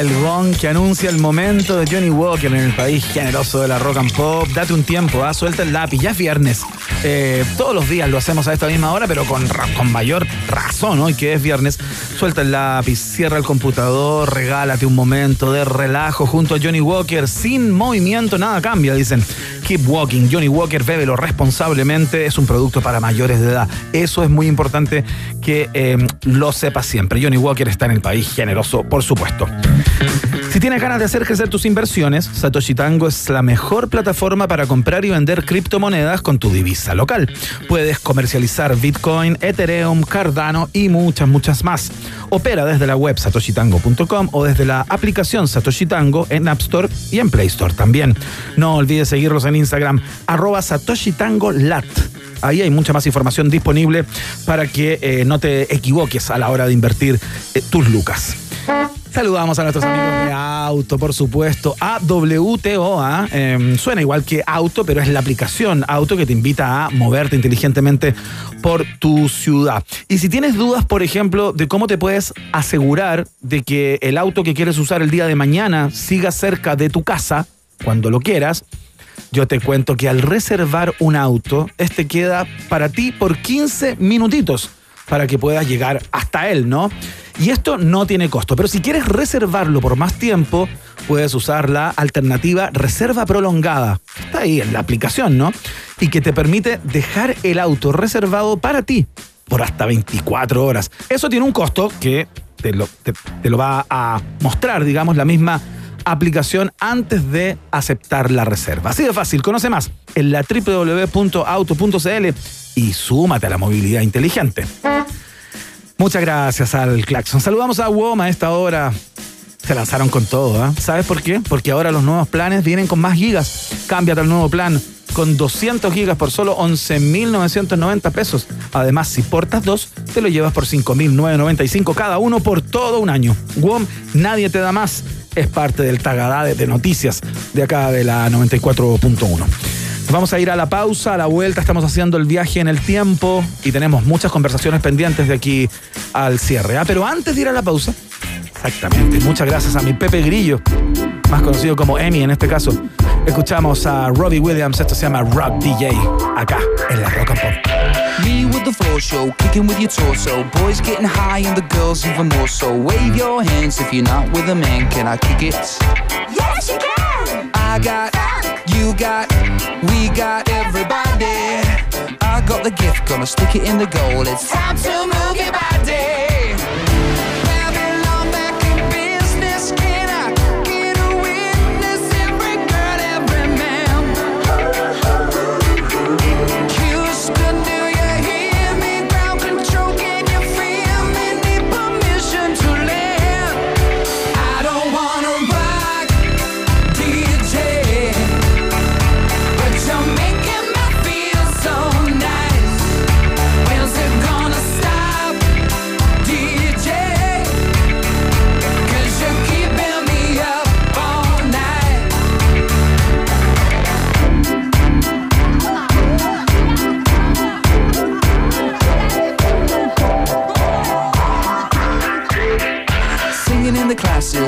El gong que anuncia el momento de Johnny Walker en el país generoso de la rock and pop. Date un tiempo, ¿ah? suelta el lápiz, ya es viernes. Eh, todos los días lo hacemos a esta misma hora, pero con, con mayor razón hoy que es viernes. Suelta el lápiz, cierra el computador, regálate un momento de relajo junto a Johnny Walker. Sin movimiento nada cambia, dicen. Keep walking. Johnny Walker, bébelo responsablemente. Es un producto para mayores de edad. Eso es muy importante que eh, lo sepas siempre. Johnny Walker está en el país generoso, por supuesto. Si tienes ganas de hacer crecer tus inversiones, Satoshi Tango es la mejor plataforma para comprar y vender criptomonedas con tu divisa local. Puedes comercializar Bitcoin, Ethereum, Cardano y muchas, muchas más. Opera desde la web satoshitango.com o desde la aplicación Satoshi Tango en App Store y en Play Store también. No olvides seguirlos en Instagram, arroba Satoshi Tango Lat. Ahí hay mucha más información disponible para que eh, no te equivoques a la hora de invertir eh, tus lucas. Saludamos a nuestros amigos de Auto, por supuesto. AWTO, ¿ah? Eh, suena igual que Auto, pero es la aplicación Auto que te invita a moverte inteligentemente por tu ciudad. Y si tienes dudas, por ejemplo, de cómo te puedes asegurar de que el auto que quieres usar el día de mañana siga cerca de tu casa, cuando lo quieras, yo te cuento que al reservar un auto, este queda para ti por 15 minutitos para que puedas llegar hasta él, ¿no? Y esto no tiene costo, pero si quieres reservarlo por más tiempo, puedes usar la alternativa reserva prolongada. Está ahí en la aplicación, ¿no? Y que te permite dejar el auto reservado para ti por hasta 24 horas. Eso tiene un costo que te lo, te- lo va a mostrar, digamos, la misma aplicación antes de aceptar la reserva. Así de fácil, conoce más en la www.auto.cl y súmate a la movilidad inteligente. Muchas gracias al Claxon. Saludamos a WOM a esta hora. Se lanzaron con todo, ¿ah? ¿Sabes por qué? Porque ahora los nuevos planes vienen con más gigas. Cámbiate al nuevo plan con 200 gigas por solo 11.990 pesos. Además, si portas dos, te lo llevas por 5.995 cada uno por todo un año. WOM, nadie te da más. Es parte del Tagadade de noticias de acá de la 94.1. Vamos a ir a la pausa, a la vuelta estamos haciendo el viaje en el tiempo y tenemos muchas conversaciones pendientes de aquí al cierre. ¿ah? Pero antes de ir a la pausa, exactamente, muchas gracias a mi Pepe Grillo, más conocido como Emi en este caso. Escuchamos a Robbie Williams, esto se llama Rock DJ, acá en la Rock and Pop. Me with the floor show, kicking with your torso. Boys getting high and the girls even more so. Wave your hands if you're not with a man. Can I kick it? Yes, you can. I got, you got, we got everybody. I got the gift, gonna stick it in the goal. It's time to move your body.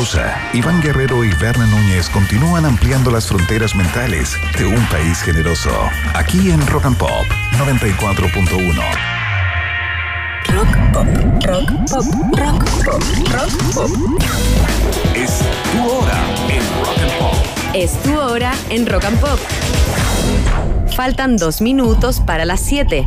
Pausa, Iván Guerrero y Berna Núñez continúan ampliando las fronteras mentales de un país generoso. Aquí en Rock and Pop 94.1. Rock pop, rock pop, rock pop, rock pop. Es tu hora en Rock and Pop. Es tu hora en Rock and Pop. Faltan dos minutos para las 7.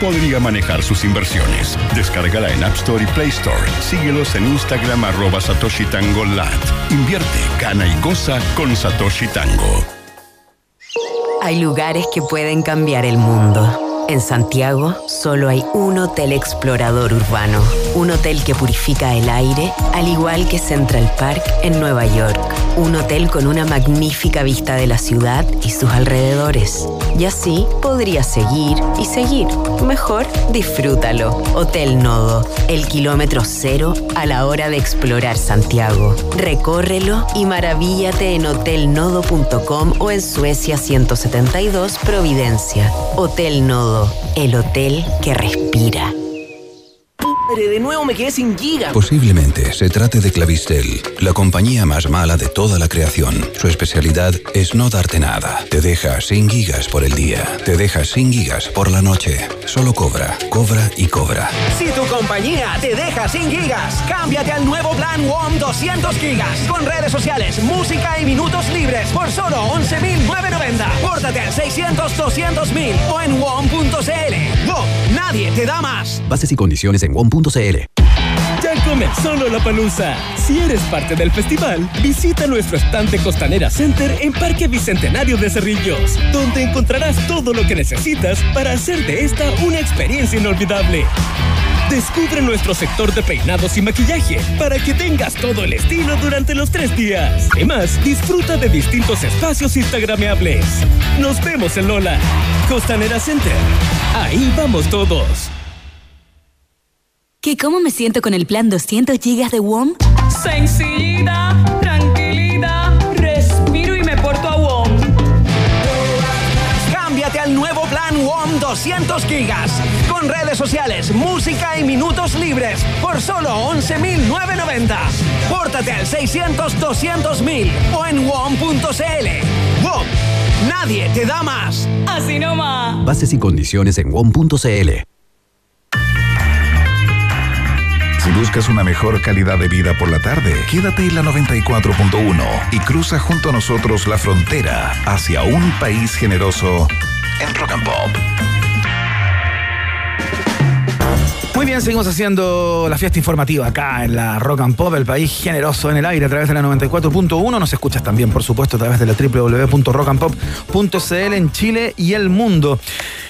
podría manejar sus inversiones. Descárgala en App Store y Play Store. Síguelos en Instagram arroba Satoshi Tango. Invierte, gana y goza con Satoshi Tango. Hay lugares que pueden cambiar el mundo. En Santiago solo hay un hotel explorador urbano, un hotel que purifica el aire, al igual que Central Park en Nueva York, un hotel con una magnífica vista de la ciudad y sus alrededores. Y así podrías seguir y seguir. Mejor disfrútalo. Hotel Nodo, el kilómetro cero a la hora de explorar Santiago. Recórrelo y maravíllate en hotelnodo.com o en Suecia 172 Providencia. Hotel Nodo, el hotel que respira. De nuevo me quedé sin giga. Posiblemente se trate de Clavistel, la compañía más mala de toda la creación. Su especialidad es no darte nada. Te deja sin gigas por el día. Te deja sin gigas por la noche. Solo cobra, cobra y cobra. Si tu compañía te deja sin gigas, cámbiate al nuevo plan WOM 200 gigas. Con redes sociales, música y minutos libres por solo 11.990. Pórtate al 600-200.000 o en WOM.cl. WOM, nadie te da más. Bases y condiciones en WOM.cl. Ya comenzó la palusa. Si eres parte del festival, visita nuestro estante Costanera Center en Parque Bicentenario de Cerrillos, donde encontrarás todo lo que necesitas para hacer de esta una experiencia inolvidable. Descubre nuestro sector de peinados y maquillaje para que tengas todo el estilo durante los tres días. Además, disfruta de distintos espacios instagrameables. Nos vemos en Lola. Costanera Center. Ahí vamos todos. ¿Qué cómo me siento con el plan 200 GB de WOM? Sencillita, 200 gigas. Con redes sociales, música y minutos libres. Por solo 11.990. Pórtate al 600-200.000 o en WOM.cl. WOM. Nadie te da más. Así nomás. Bases y condiciones en WOM.cl. Si buscas una mejor calidad de vida por la tarde, quédate en la 94.1 y cruza junto a nosotros la frontera hacia un país generoso en Rock and Pop. Seguimos haciendo la fiesta informativa acá en la Rock and Pop, el país generoso en el aire a través de la 94.1. Nos escuchas también, por supuesto, a través de la www.rockandpop.cl en Chile y el mundo.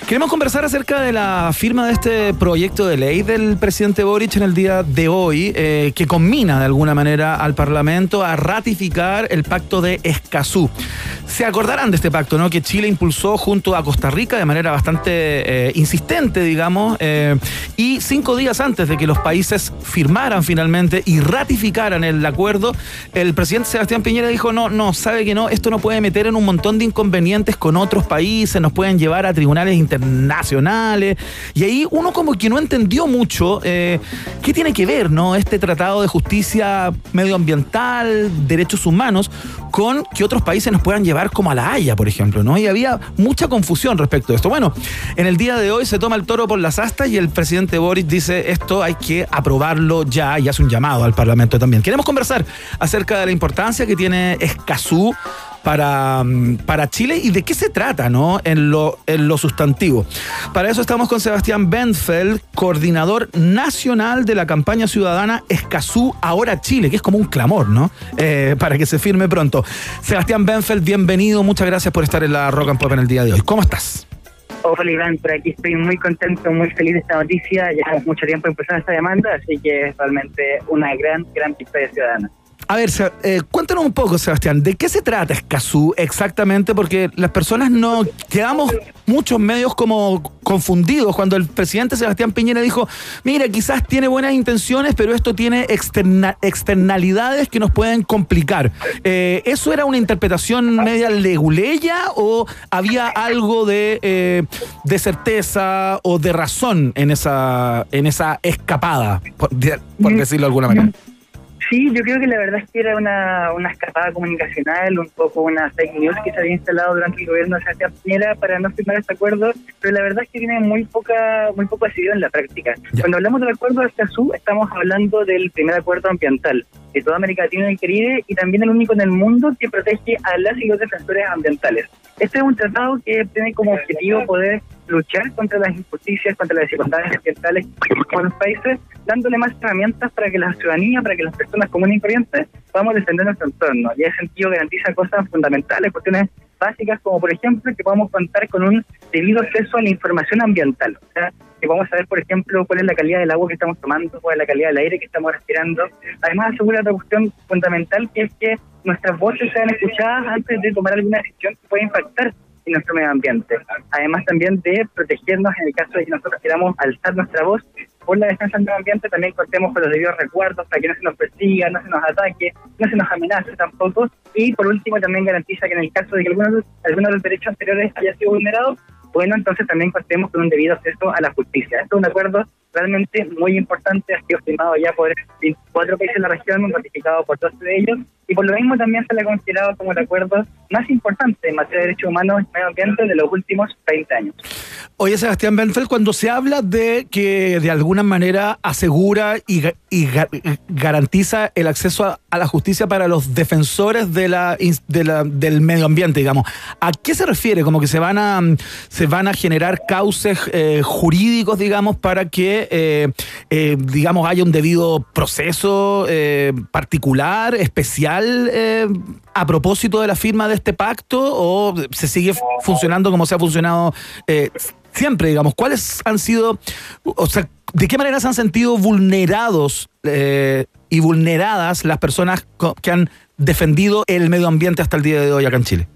Queremos conversar acerca de la firma de este proyecto de ley del presidente Boric en el día de hoy, eh, que combina de alguna manera al Parlamento a ratificar el pacto de Escazú. Se acordarán de este pacto, ¿no? Que Chile impulsó junto a Costa Rica de manera bastante eh, insistente, digamos, eh, y cinco días antes de que los países firmaran finalmente y ratificaran el acuerdo, el presidente Sebastián Piñera dijo, no, no, sabe que no, esto no puede meter en un montón de inconvenientes con otros países, nos pueden llevar a tribunales internacionales. Y ahí uno como que no entendió mucho eh, qué tiene que ver, ¿no? Este tratado de justicia medioambiental, derechos humanos, con que otros países nos puedan llevar como a la Haya, por ejemplo, ¿no? Y había mucha confusión respecto a esto. Bueno, en el día de hoy se toma el toro por las astas y el presidente Boris dice esto hay que aprobarlo ya y hace un llamado al Parlamento también. Queremos conversar acerca de la importancia que tiene Escazú para, mm, para Chile y de qué se trata, ¿no? En lo, en lo sustantivo. Para eso estamos con Sebastián Benfeld, coordinador nacional de la campaña ciudadana Escazú Ahora Chile, que es como un clamor, ¿no? Eh, para que se firme pronto. Sebastián Benfeld, bienvenido, muchas gracias por estar en la Rock and Pop en el día de hoy. ¿Cómo estás? Hola Iván, por aquí estoy muy contento, muy feliz de esta noticia. Llevamos mucho tiempo empezando esta demanda, así que es realmente una gran, gran victoria ciudadana. A ver, eh, cuéntanos un poco, Sebastián, ¿de qué se trata Escazú exactamente? Porque las personas no quedamos muchos medios como confundidos cuando el presidente Sebastián Piñera dijo, mira, quizás tiene buenas intenciones, pero esto tiene externa- externalidades que nos pueden complicar. Eh, ¿Eso era una interpretación media leguleya o había algo de, eh, de certeza o de razón en esa, en esa escapada, por, por decirlo de alguna manera? Sí, yo creo que la verdad es que era una, una escapada comunicacional, un poco una fake news que se había instalado durante el gobierno de Sebastián Piñera para no firmar este acuerdo, pero la verdad es que tiene muy poca muy poco asiduo en la práctica. Cuando hablamos del acuerdo de Escazú, estamos hablando del primer acuerdo ambiental de toda América Latina y el Caribe y también el único en el mundo que protege a las y los defensores ambientales. Este es un tratado que tiene como objetivo poder luchar contra las injusticias, contra las desigualdades ambientales con los países, dándole más herramientas para que la ciudadanía, para que las personas comunes y corrientes podamos defender nuestro entorno. Y ese sentido garantiza cosas fundamentales, cuestiones básicas como por ejemplo que podamos contar con un debido acceso a la información ambiental. O sea, que vamos a ver, por ejemplo, cuál es la calidad del agua que estamos tomando, cuál es la calidad del aire que estamos respirando. Además, asegura otra cuestión fundamental, que es que nuestras voces sean escuchadas antes de tomar alguna decisión que pueda impactar en nuestro medio ambiente. Además, también de protegernos en el caso de que nosotros queramos alzar nuestra voz por la defensa del medio ambiente, también contemos con los debidos recuerdos para que no se nos persiga, no se nos ataque, no se nos amenace tampoco. Y por último, también garantiza que en el caso de que algunos, de los derechos anteriores haya sido vulnerado, bueno, entonces también contemos con un debido acceso a la justicia. Esto es un acuerdo realmente muy importante, ha sido firmado ya por 24 países de la región, ratificado por 12 de ellos, y por lo mismo también se le ha considerado como el acuerdo más importante en materia de derechos humanos y medio ambiente de los últimos 20 años. Oye, Sebastián Benfeld, cuando se habla de que de alguna manera asegura y, y ga- garantiza el acceso a, la justicia para los defensores de la, de la- del medio ambiente, digamos, ¿a qué se refiere? Como que se van a, mm, se van a generar cauces eh, jurídicos, digamos, para que, eh, eh, digamos, haya un debido proceso particular, especial, eh, a propósito de la firma de este pacto, o se sigue funcionando como se ha funcionado eh, siempre, digamos, ¿cuáles han sido, o sea, de qué manera se han sentido vulnerados eh, y vulneradas las personas que han defendido el medio ambiente hasta el día de hoy acá en Chile?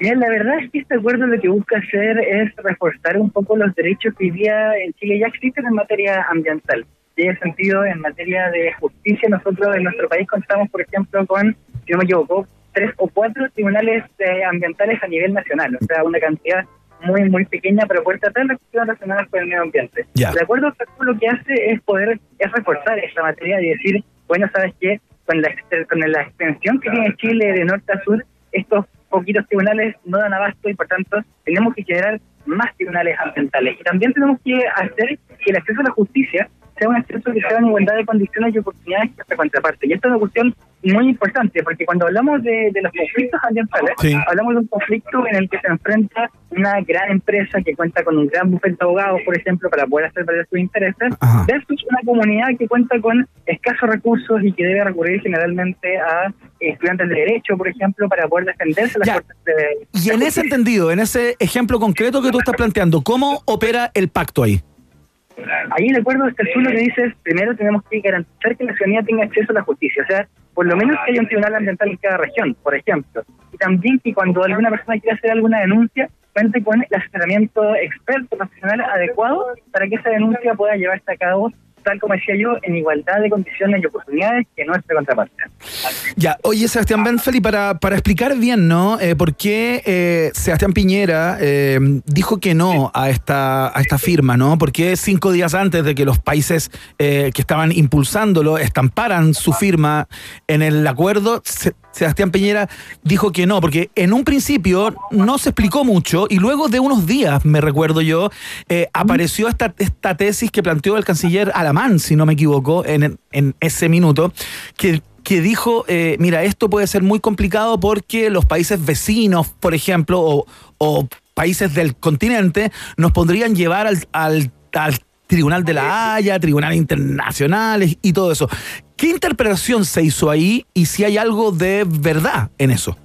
La verdad es que este acuerdo lo que busca hacer es reforzar un poco los derechos que hoy en Chile ya existen en materia ambiental. Ese sentido, en materia de justicia, nosotros en nuestro país contamos, por ejemplo, con, si no me equivoco, tres o cuatro tribunales eh, ambientales a nivel nacional. O sea, una cantidad muy, muy pequeña, pero puede tratar las cuestiones relacionadas con el medio ambiente. De acuerdo lo que hace es poder, es reforzar esta materia y decir, bueno, ¿sabes qué? Con la, con la extensión que tiene Chile de norte a sur, estos poquitos tribunales no dan abasto y por tanto tenemos que generar más tribunales ambientales. Y también tenemos que hacer que el acceso a la justicia sea un acceso que sea en igualdad de condiciones y oportunidades que esta contraparte. Y esta es una cuestión muy importante, porque cuando hablamos de, de los conflictos ambientales, Sí. hablamos de un conflicto en el que se enfrenta una gran empresa que cuenta con un gran bufete de abogados, por ejemplo, para poder hacer valer sus intereses, Ajá. versus una comunidad que cuenta con escasos recursos y que debe recurrir generalmente a estudiantes de derecho, por ejemplo, para poder defenderse de las fuerzas de... Y en ese entendido, en ese ejemplo concreto que tú estás planteando, ¿cómo opera el pacto ahí? Ahí el acuerdo de Escazú lo que dice es, primero tenemos que garantizar que la ciudadanía tenga acceso a la justicia, o sea, por lo menos que haya un tribunal ambiental en cada región, por ejemplo. Y también que cuando alguna persona quiera hacer alguna denuncia, cuente con el asesoramiento experto profesional adecuado para que esa denuncia pueda llevarse a cabo, tal como decía yo, en igualdad de condiciones y oportunidades que nuestra contraparte. Ya, oye Sebastián Benfeld, y para, para explicar bien, ¿no? Eh, ¿Por qué eh, Sebastián Piñera eh, dijo que no a esta, a esta firma, ¿no? ¿Por qué cinco días antes de que los países eh, que estaban impulsándolo estamparan su firma en el acuerdo, Se- Sebastián Piñera dijo que no? Porque en un principio no se explicó mucho y luego de unos días, me recuerdo yo, eh, apareció esta, esta tesis que planteó el canciller Alamán, si no me equivoco, en, en ese minuto, que que dijo, eh, mira, esto puede ser muy complicado porque los países vecinos, por ejemplo, o, o países del continente, nos podrían llevar al, al, al Tribunal de la Haya, tribunales internacionales y todo eso. ¿Qué interpretación se hizo ahí y si hay algo de verdad en eso?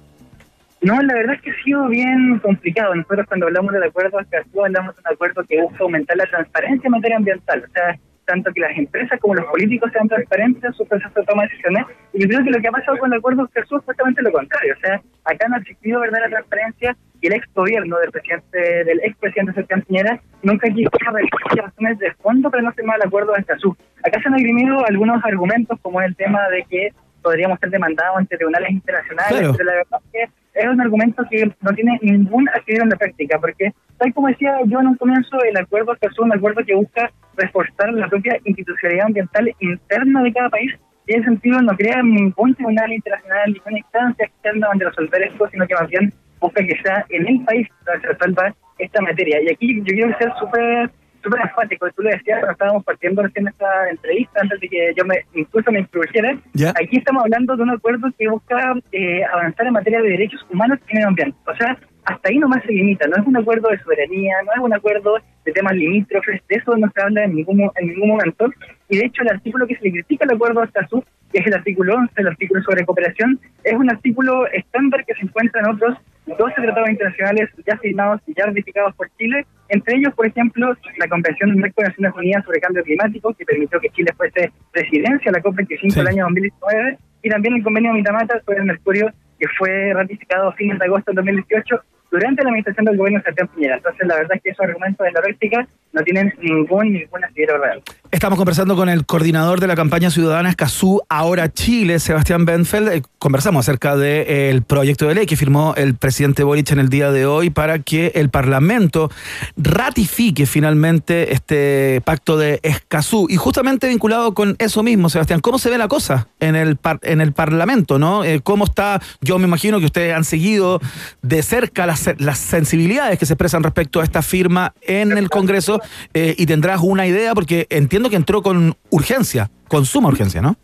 No, la verdad es que ha sido bien complicado. Nosotros cuando hablamos del acuerdo de Escazú hablamos de un acuerdo que busca aumentar la transparencia en materia ambiental. O sea, tanto que las empresas como los políticos sean transparentes en su proceso de toma de decisiones, Y yo creo que lo que ha pasado con el acuerdo Escazú es justamente lo contrario. O sea, acá no ha existido verdadera transparencia y el ex gobierno del presidente, del ex presidente Sebastián Piñera nunca quiso realizar razones de fondo para no firmar el acuerdo de Escazú. Acá se han agrimido algunos argumentos como el tema de que podríamos ser demandados ante tribunales internacionales, Claro. pero la verdad es que es un argumento que no tiene ningún adquirido en la práctica, porque tal como decía yo en un comienzo, el acuerdo es un acuerdo que busca reforzar la propia institucionalidad ambiental interna de cada país y en ese sentido no crea ningún tribunal internacional, ninguna instancia externa donde resolver esto, sino que más bien busca que sea en el país donde se resuelva esta materia. Y aquí yo quiero ser súper súper enfático, tú lo decías cuando estábamos partiendo recién esta entrevista, antes de que yo me incluso me introdujera, aquí estamos hablando de un acuerdo que busca eh, avanzar en materia de derechos humanos y medio ambiente. O sea, hasta ahí nomás se limita, no es un acuerdo de soberanía, no es un acuerdo de temas limítrofes, de eso no se habla en ningún, en ningún momento. Y de hecho el artículo que se le critica al acuerdo hasta su que es el artículo 11, el artículo sobre cooperación, es un artículo estándar que se encuentra en otros 12 tratados internacionales ya firmados y ya ratificados por Chile, entre ellos, por ejemplo, la Convención del Marco de Naciones Unidas sobre Cambio Climático, que permitió que Chile fuese presidencia de la COP25 Sí. el año 2019, y también el convenio de Mitamata sobre el mercurio, que fue ratificado a fines de agosto del 2018 durante la administración del gobierno de Sebastián Piñera. Entonces, la verdad es que esos argumentos de la práctica no tienen ningún, ningún asidero real. Estamos conversando con el coordinador de la campaña ciudadana Escazú Ahora Chile, Sebastián Benfeld. Eh, Conversamos acerca del proyecto de ley que firmó el presidente Boric en el día de hoy para que el Parlamento ratifique finalmente este pacto de Escazú. Y justamente vinculado con eso mismo, Sebastián, ¿cómo se ve la cosa en el, par- en el Parlamento? ¿no? Eh, ¿Cómo está? Yo me imagino que ustedes han seguido de cerca las, las sensibilidades que se expresan respecto a esta firma en el Congreso eh, y tendrás una idea porque entiendo que entró con urgencia, con suma urgencia, ¿no?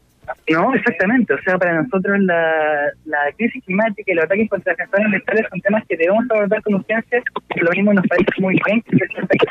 No, exactamente. O sea, para nosotros la, la crisis climática y los ataques contra las personas ambientales son temas que debemos abordar con urgencia. Lo mismo nos parece muy bien que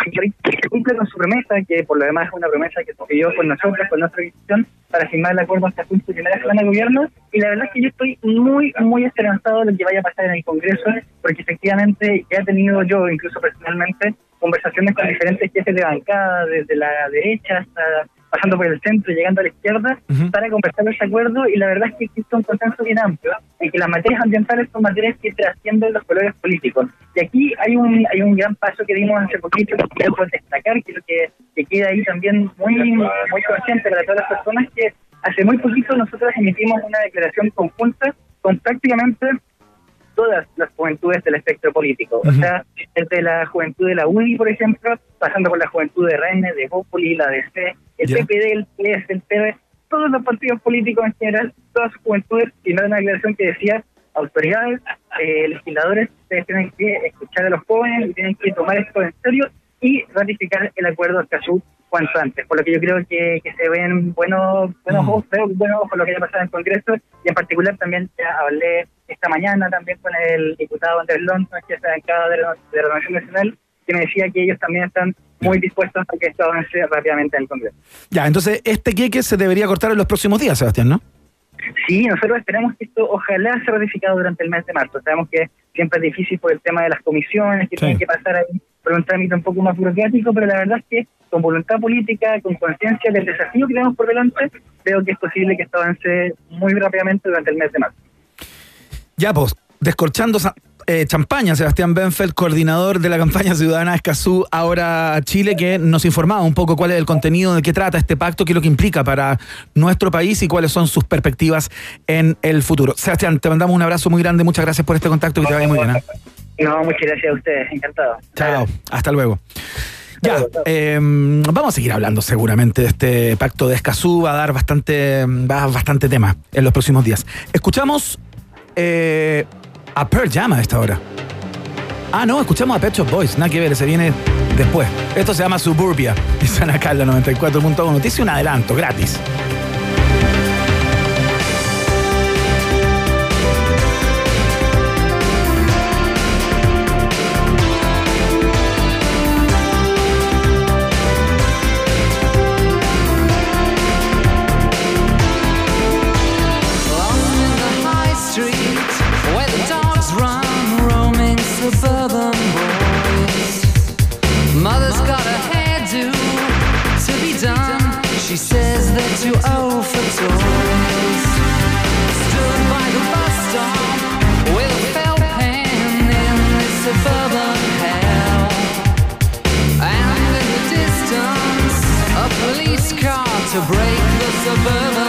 Piñera cumple con su promesa, que por lo demás es una promesa que se dio con nosotros, con nuestra decisión, para firmar el acuerdo hasta junio primera semana de gobierno. Y la verdad es que yo estoy muy, muy esperanzado de lo que vaya a pasar en el Congreso, porque efectivamente he tenido yo, incluso personalmente, conversaciones con diferentes jefes de bancada, desde la derecha hasta pasando por el centro y llegando a la izquierda, para conversar ese acuerdo y la verdad es que existe un consenso bien amplio en que las materias ambientales son materias que trascienden los colores políticos. Y aquí hay un hay un gran paso que dimos hace poquito que quiero destacar, que lo que, que queda ahí también muy, muy consciente para todas las personas, que hace muy poquito nosotros emitimos una declaración conjunta con prácticamente todas las juventudes del espectro político. O sea, desde la juventud de la UDI, por ejemplo, pasando por la juventud de RN, de Bópoli, la DC, el. PPD, el PS, el PB, todos los partidos políticos en general, todas sus juventudes, firmaron una declaración que decía autoridades, eh, legisladores, ustedes tienen que escuchar a los jóvenes y tienen que tomar esto en serio y ratificar el acuerdo de Escazú cuanto antes. Por lo que yo creo que, que se ven buenos, buenos ojos, veo buenos ojos lo que haya pasado en el Congreso y en particular también ya hablé esta mañana también con el diputado Andrés Lonto, que es la bancada de, la- de Renovación Nacional, que me decía que ellos también están muy dispuestos a que esto avance rápidamente en el Congreso. Ya, entonces este queque se debería cortar en los próximos días, Sebastián, ¿no? Sí, nosotros esperamos que esto ojalá sea ratificado durante el mes de marzo. Sabemos que siempre es difícil por el tema de las comisiones, que Sí. tienen que pasar ahí por un trámite un poco más burocrático, pero la verdad es que con voluntad política, con conciencia del desafío que tenemos por delante, veo que es posible que esto avance muy rápidamente durante el mes de marzo. Ya, pues, descorchando eh, champaña, Sebastián Benfeld, coordinador de la campaña ciudadana Escazú, ahora Chile, que nos informaba un poco cuál es el contenido, de qué trata este pacto, qué es lo que implica para nuestro país y cuáles son sus perspectivas en el futuro. Sebastián, te mandamos un abrazo muy grande, muchas gracias por este contacto, que te vaya muy bien. ¿eh? No, muchas gracias a ustedes, encantado. Chao, hasta luego. Ya, eh, vamos a seguir hablando seguramente de este pacto de Escazú, va a dar bastante, va a bastante tema en los próximos días. Escuchamos eh, a Pearl Jam a esta hora. Ah, no, escuchamos a Pet Shop Boys, nada que ver, se viene después. Esto se llama Suburbia y suena acá en la 94.1. Te hice un adelanto gratis. to break the suburban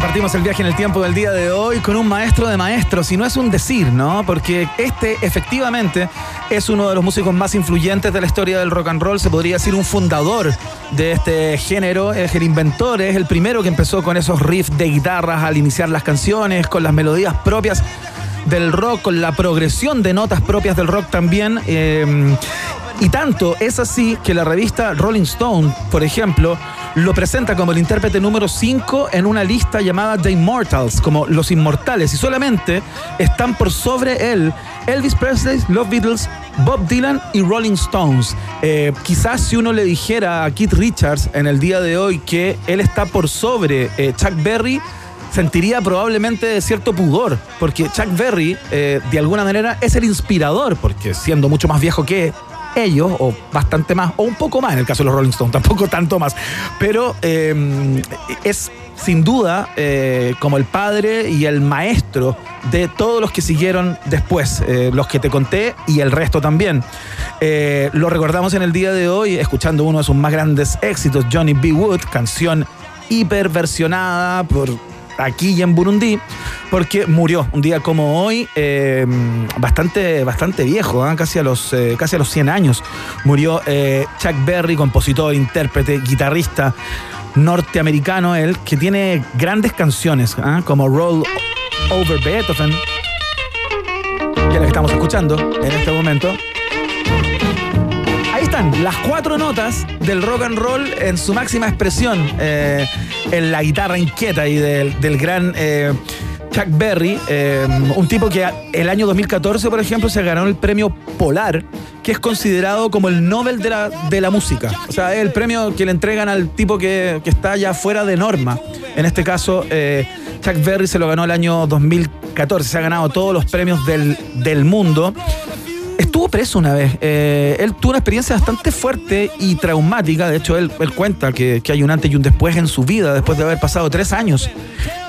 Partimos el viaje en el tiempo del día de hoy con un maestro de maestros, y no es un decir, ¿no? Porque este efectivamente es uno de los músicos más influyentes de la historia del rock and roll, se podría decir un fundador de este género, es el inventor, es el primero que empezó con esos riffs de guitarras al iniciar las canciones, con las melodías propias del rock, con la progresión de notas propias del rock también. eh, y tanto es así que la revista Rolling Stone, por ejemplo, lo presenta como el intérprete número 5 en una lista llamada The Immortals, como los inmortales, y solamente están por sobre él Elvis Presley, los Beatles, Bob Dylan y Rolling Stones. Eh, quizás si uno le dijera a Keith Richards en el día de hoy que él está por sobre eh, Chuck Berry, sentiría probablemente cierto pudor, porque Chuck Berry, eh, de alguna manera, es el inspirador, porque siendo mucho más viejo que ellos, o bastante más, o un poco más en el caso de los Rolling Stones, tampoco tanto más, pero eh, es sin duda eh, como el padre y el maestro de todos los que siguieron después, eh, los que te conté y el resto también. Lo recordamos en el día de hoy escuchando uno de sus más grandes éxitos, Johnny B. Wood, canción hiperversionada por aquí y en Burundi, porque murió un día como hoy, eh, bastante, bastante viejo, ¿ah? casi, a los, eh, casi a los 100 años. Murió eh, Chuck Berry, compositor, intérprete, guitarrista norteamericano, él, que tiene grandes canciones, ¿ah? como Roll Over Beethoven, que es la que estamos escuchando en este momento. Las cuatro notas del rock and roll en su máxima expresión, eh, en la guitarra inquieta y del, gran eh, Chuck Berry, eh, un tipo que el año 2014, por ejemplo, se ganó el premio Polar, que es considerado como el Nobel de la, de la música. O sea, es el premio que le entregan al tipo que, que está ya fuera de norma. En este caso, Chuck Berry se lo ganó el año 2014, se ha ganado todos los premios del, del mundo. Estuvo preso una vez. Eh, él tuvo una experiencia bastante fuerte y traumática. De hecho, él, cuenta que, que hay un antes y un después en su vida, después de haber pasado tres años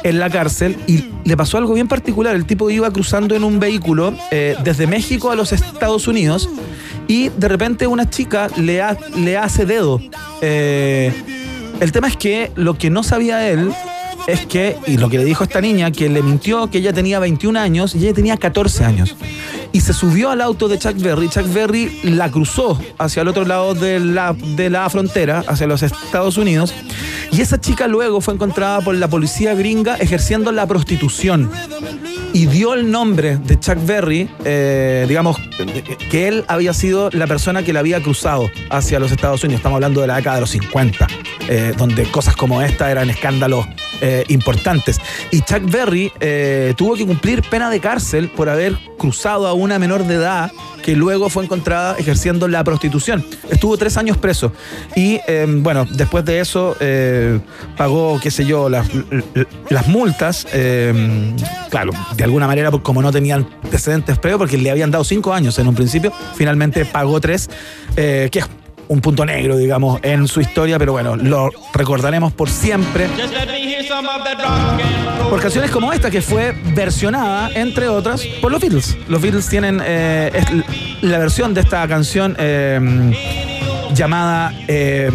en la cárcel. Y le pasó algo bien particular. El tipo iba cruzando en un vehículo eh, desde México a los Estados Unidos y de repente una chica le, ha- le hace dedo. Eh, el tema es que lo que no sabía él es que, y lo que le dijo esta niña, que le mintió que ella tenía 21 años y ella tenía 14 años. Y se subió al auto de Chuck Berry. Chuck Berry la cruzó hacia el otro lado de la, de la frontera, hacia los Estados Unidos. Y esa chica luego fue encontrada por la policía gringa ejerciendo la prostitución. Y dio el nombre de Chuck Berry, eh, digamos, que él había sido la persona que la había cruzado hacia los Estados Unidos. Estamos hablando de la década de los 50, eh, donde cosas como esta eran escándalos eh, importantes. Y Chuck Berry tuvo que cumplir pena de cárcel por haber cruzado a una menor de edad que luego fue encontrada ejerciendo la prostitución. Estuvo tres años preso. Y bueno, después de eso pagó, qué sé yo, las, las multas. eh, claro, de alguna manera, pues, como no tenían antecedentes previos, porque le habían dado cinco años en un principio, finalmente pagó tres, eh, que es un punto negro, digamos, en su historia, pero bueno, lo recordaremos por siempre por canciones como esta que fue versionada, entre otras, por los Beatles. Los Beatles tienen eh, la versión de esta canción eh, llamada, eh,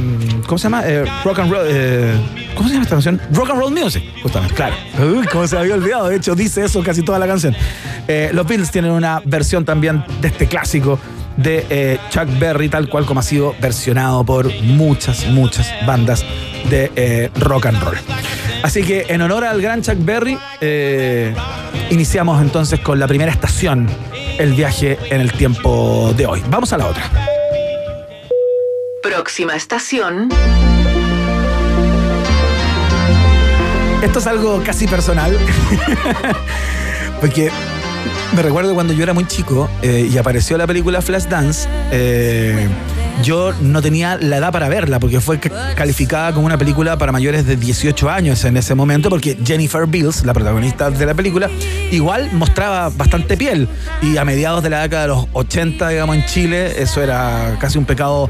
¿cómo se llama? Eh, rock and Roll. eh, ¿Cómo se llama esta canción? Rock and Roll Music, justamente, claro. Uy, cómo se había olvidado. De hecho, dice eso casi toda la canción. Eh, los Beatles tienen una versión también de este clásico de eh, Chuck Berry, tal cual como ha sido versionado por muchas, muchas bandas de eh, rock and roll. Así que en honor al gran Chuck Berry, iniciamos entonces con la primera estación, el viaje en el tiempo de hoy. Vamos a la otra. Próxima estación. Esto es algo casi personal. Porque me recuerdo cuando yo era muy chico eh, y apareció la película Flashdance. eh, yo no tenía la edad para verla, porque fue ca- calificada como una película para mayores de 18 años en ese momento, porque Jennifer Beals, la protagonista de la película, igual mostraba bastante piel. Y a mediados de la década de los 80, digamos, en Chile, eso era casi un pecado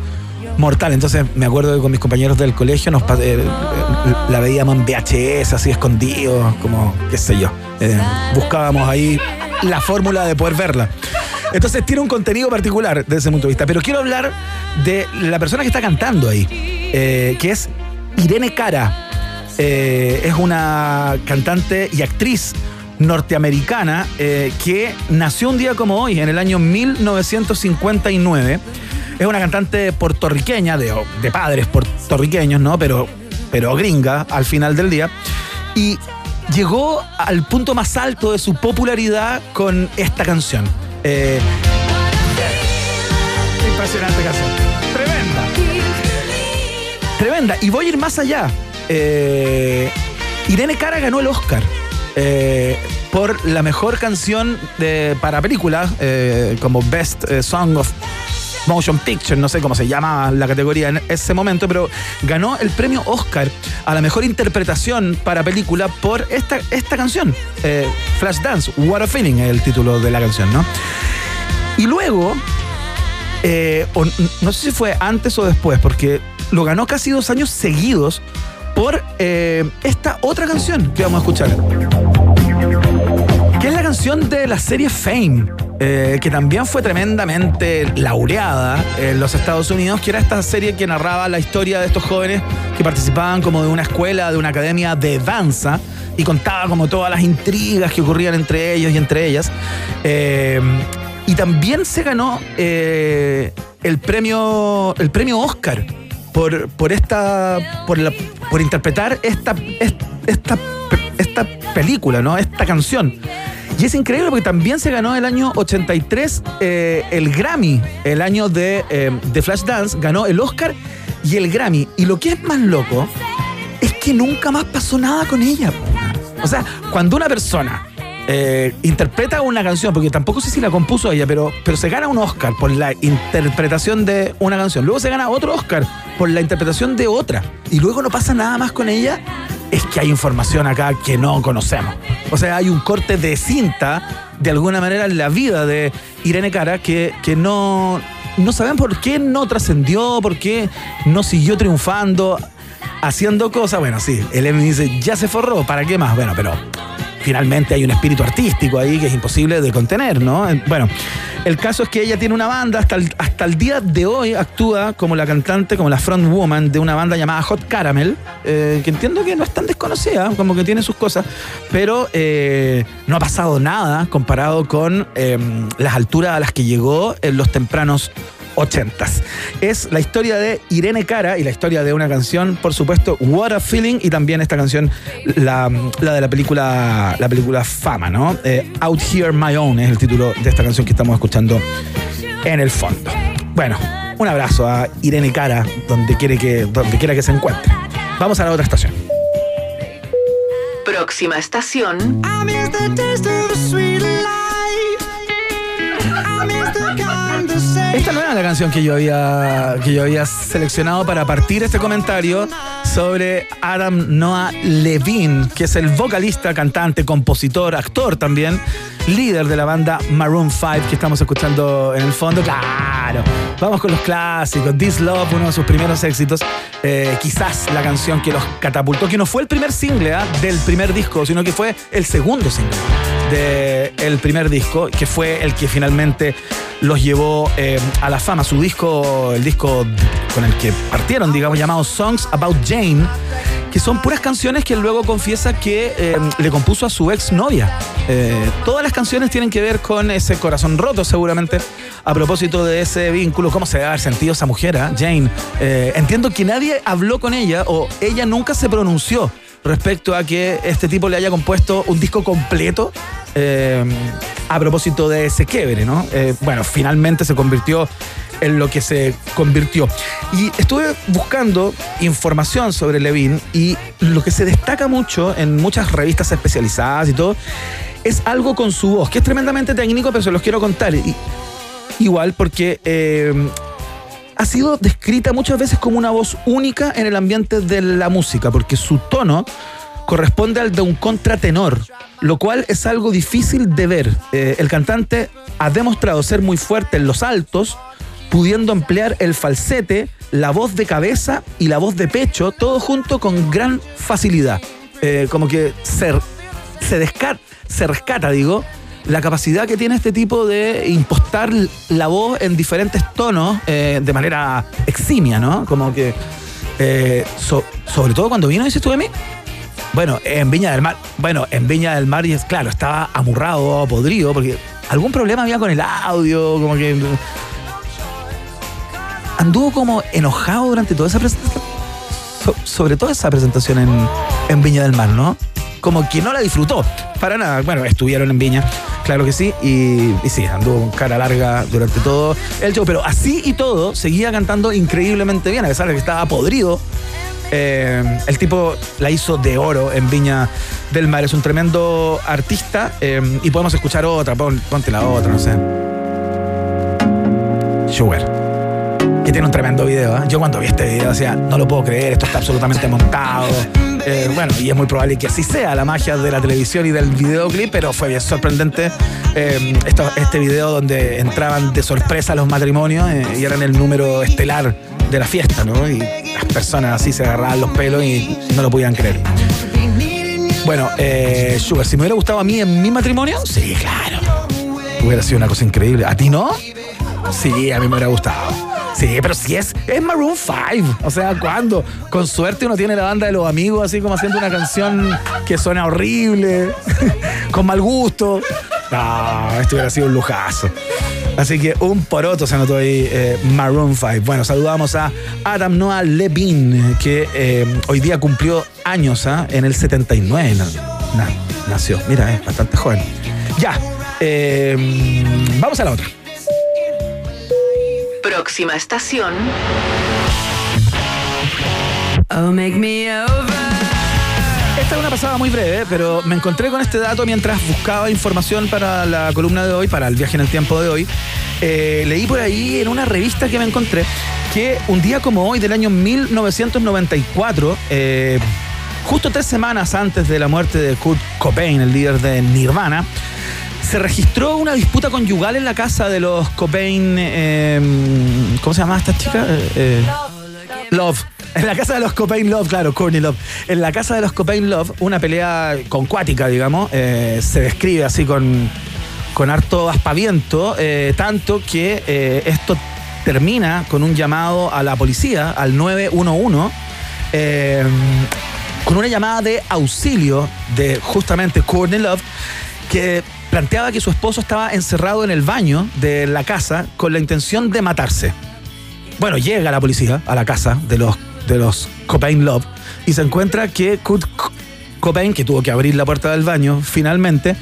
mortal. Entonces me acuerdo que con mis compañeros del colegio nos eh, eh, la veíamos en VHS, así escondidos, como qué sé yo. Eh, buscábamos ahí la fórmula de poder verla. Entonces tiene un contenido particular desde ese punto de vista. Pero quiero hablar de la persona que está cantando ahí, que es Irene Cara. Es una cantante y actriz norteamericana que nació un día como hoy, en el año 1959. Es una cantante puertorriqueña, de, de padres puertorriqueños, ¿no? Pero, pero gringa al final del día. Y llegó al punto más alto de su popularidad con esta canción. Eh, impresionante canción. Tremenda. Tremenda. Y voy a ir más allá. Eh, Irene Cara ganó el Oscar eh, por la mejor canción de, para película, eh, como Best Song of Motion Picture, no sé cómo se llama la categoría en ese momento, pero ganó el premio Oscar a la mejor interpretación para película por esta, esta canción, eh, Flashdance, What a Feeling es el título de la canción, ¿no? Y luego, eh, no sé si fue antes o después, porque lo ganó casi dos años seguidos por eh, esta otra canción que vamos a escuchar. Que es la canción de la serie Fame, eh, que también fue tremendamente laureada en los Estados Unidos, que era esta serie que narraba la historia de estos jóvenes que participaban como de una escuela, de una academia de danza, y contaba como todas las intrigas que ocurrían entre ellos y entre ellas. Eh, y también se ganó eh, el premio el premio Oscar por, por esta por, por interpretar esta, est- esta, esta película, ¿no? Esta canción. Y es increíble porque también se ganó el año 83 eh, el Grammy, el año de, eh, de Flashdance, ganó el Oscar y el Grammy. Y lo que es más loco es que nunca más pasó nada con ella. O sea, cuando una persona eh, interpreta una canción, porque tampoco sé si la compuso ella, pero, pero se gana un Oscar por la interpretación de una canción. Luego se gana otro Oscar por la interpretación de otra. Y luego no pasa nada más con ella. Es que hay información acá que no conocemos. O sea, hay un corte de cinta, de alguna manera, en la vida de Irene Cara que, que no, no saben por qué no trascendió, por qué no siguió triunfando, haciendo cosas. Bueno, sí, el Emmy dice, ya se forró, ¿para qué más? Bueno, pero finalmente hay un espíritu artístico ahí que es imposible de contener, ¿no? Bueno, el caso es que ella tiene una banda, hasta el, hasta el día de hoy actúa como la cantante, como la frontwoman de una banda llamada Hot Caramel, eh, que entiendo que no es tan desconocida, como que tiene sus cosas, pero eh, no ha pasado nada comparado con eh, las alturas a las que llegó en los tempranos 80s. Es la historia de Irene Cara y la historia de una canción, por supuesto, What a Feeling, y también esta canción, la, la de la película, la película Fama, ¿no? Eh, Out Here My Own es el título de esta canción que estamos escuchando en el fondo. Bueno, un abrazo a Irene Cara, donde, quiere que, donde quiera que se encuentre. Vamos a la otra estación. Próxima estación. Esta no era la canción que yo había, que yo había seleccionado para partir este comentario sobre Adam Noah Levine, que es el vocalista, cantante, compositor, actor también, líder de la banda Maroon 5 que estamos escuchando en el fondo. Claro, vamos con los clásicos. This Love, uno de sus primeros éxitos. Eh, quizás la canción que los catapultó, que no fue el primer single ¿ah? del primer disco, sino que fue el segundo single del primer disco, que fue el que finalmente los llevó eh, a la fama. Su disco, el disco con el que partieron, digamos, llamado Songs About Jane, que son puras canciones que luego confiesa que eh, le compuso a su ex novia. todas las canciones tienen que ver con ese corazón roto, seguramente, a propósito de ese vínculo. ¿Cómo se debe haber sentido esa mujer, ah? Jane? Eh, entiendo que nadie habló con ella o ella nunca se pronunció respecto a que este tipo le haya compuesto un disco completo eh, a propósito de ese quiebre, ¿no? Eh, bueno, finalmente se convirtió en lo que se convirtió. Y estuve buscando información sobre Levine y lo que se destaca mucho en muchas revistas especializadas y todo es algo con su voz, que es tremendamente técnico, pero se los quiero contar. Igual porque eh, ha sido descrita muchas veces como una voz única en el ambiente de la música, porque su tono corresponde al de un contratenor, lo cual es algo difícil de ver. Eh, el cantante ha demostrado ser muy fuerte en los altos, pudiendo emplear el falsete, la voz de cabeza y la voz de pecho, todo junto con gran facilidad. Eh, como que se, se, desca- se rescata, digo, la capacidad que tiene este tipo de impostar la voz en diferentes tonos eh, de manera eximia, ¿no? Como que, eh, so- sobre todo cuando vino, dices tú de mí, bueno, en Viña del Mar, bueno, en Viña del Mar, y es claro, estaba amurrado, podrido, porque algún problema había con el audio, como que anduvo como enojado durante toda esa presentación, so- sobre todo esa presentación en, en Viña del Mar, ¿no? Como que no la disfrutó, para nada. Bueno, estuvieron en Viña, claro que sí, y, sí, anduvo con cara larga durante todo el show, pero así y todo, seguía cantando increíblemente bien, a pesar de que estaba podrido. Eh, el tipo la hizo de oro en Viña del Mar. Es un tremendo artista. eh, y podemos escuchar otra. Pon- ponte la otra, no sé. Sugar. Que tiene un tremendo video. ¿eh? Yo cuando vi este video decía, no lo puedo creer, esto está absolutamente montado. Eh, bueno, y es muy probable que así sea la magia de la televisión y del videoclip, pero fue bien sorprendente eh, este video donde entraban de sorpresa los matrimonios eh, y eran el número estelar de la fiesta, ¿no? Y las personas así se agarraban los pelos y no lo podían creer. Bueno, eh, Sugar, si me hubiera gustado a mí en mi matrimonio, sí, claro. Hubiera sido una cosa increíble. ¿A ti no? Sí, a mí me hubiera gustado. Sí, pero si es, es Maroon 5. O sea, ¿cuándo? Con suerte uno tiene la banda de los amigos así como haciendo una canción que suena horrible, con mal gusto. No, esto hubiera sido un lujazo. Así que un poroto se anotó ahí eh, Maroon 5. Bueno, saludamos a Adam Noah Levine, que eh, hoy día cumplió años ¿ah? en el 79. na- na- nació. Mira, es bastante joven. Ya, eh, vamos a la otra. Próxima estación. Oh, make me over. Esta es una pasada muy breve, pero me encontré con este dato mientras buscaba información para la columna de hoy, para el viaje en el tiempo de hoy. Eh, leí por ahí en una revista que me encontré que un día como hoy del año 1994, eh, justo tres semanas antes de la muerte de Kurt Cobain, el líder de Nirvana, se registró una disputa conyugal en la casa de los Cobain. eh, ¿Cómo se llama esta chica? Eh, eh, Love. En la casa de los Cobain Love, claro, Courtney Love. En la casa de los Cobain Love, una pelea concuática, digamos, eh, se describe así con, con harto aspaviento, eh, tanto que esto termina con un llamado a la policía, al 911, eh, con una llamada de auxilio de justamente Courtney Love, que planteaba que su esposo estaba encerrado en el baño de la casa con la intención de matarse. Bueno, llega la policía a la casa de los, de los Cobain Love y se encuentra que Kurt Co- Cobain, que tuvo que abrir la puerta del baño finalmente,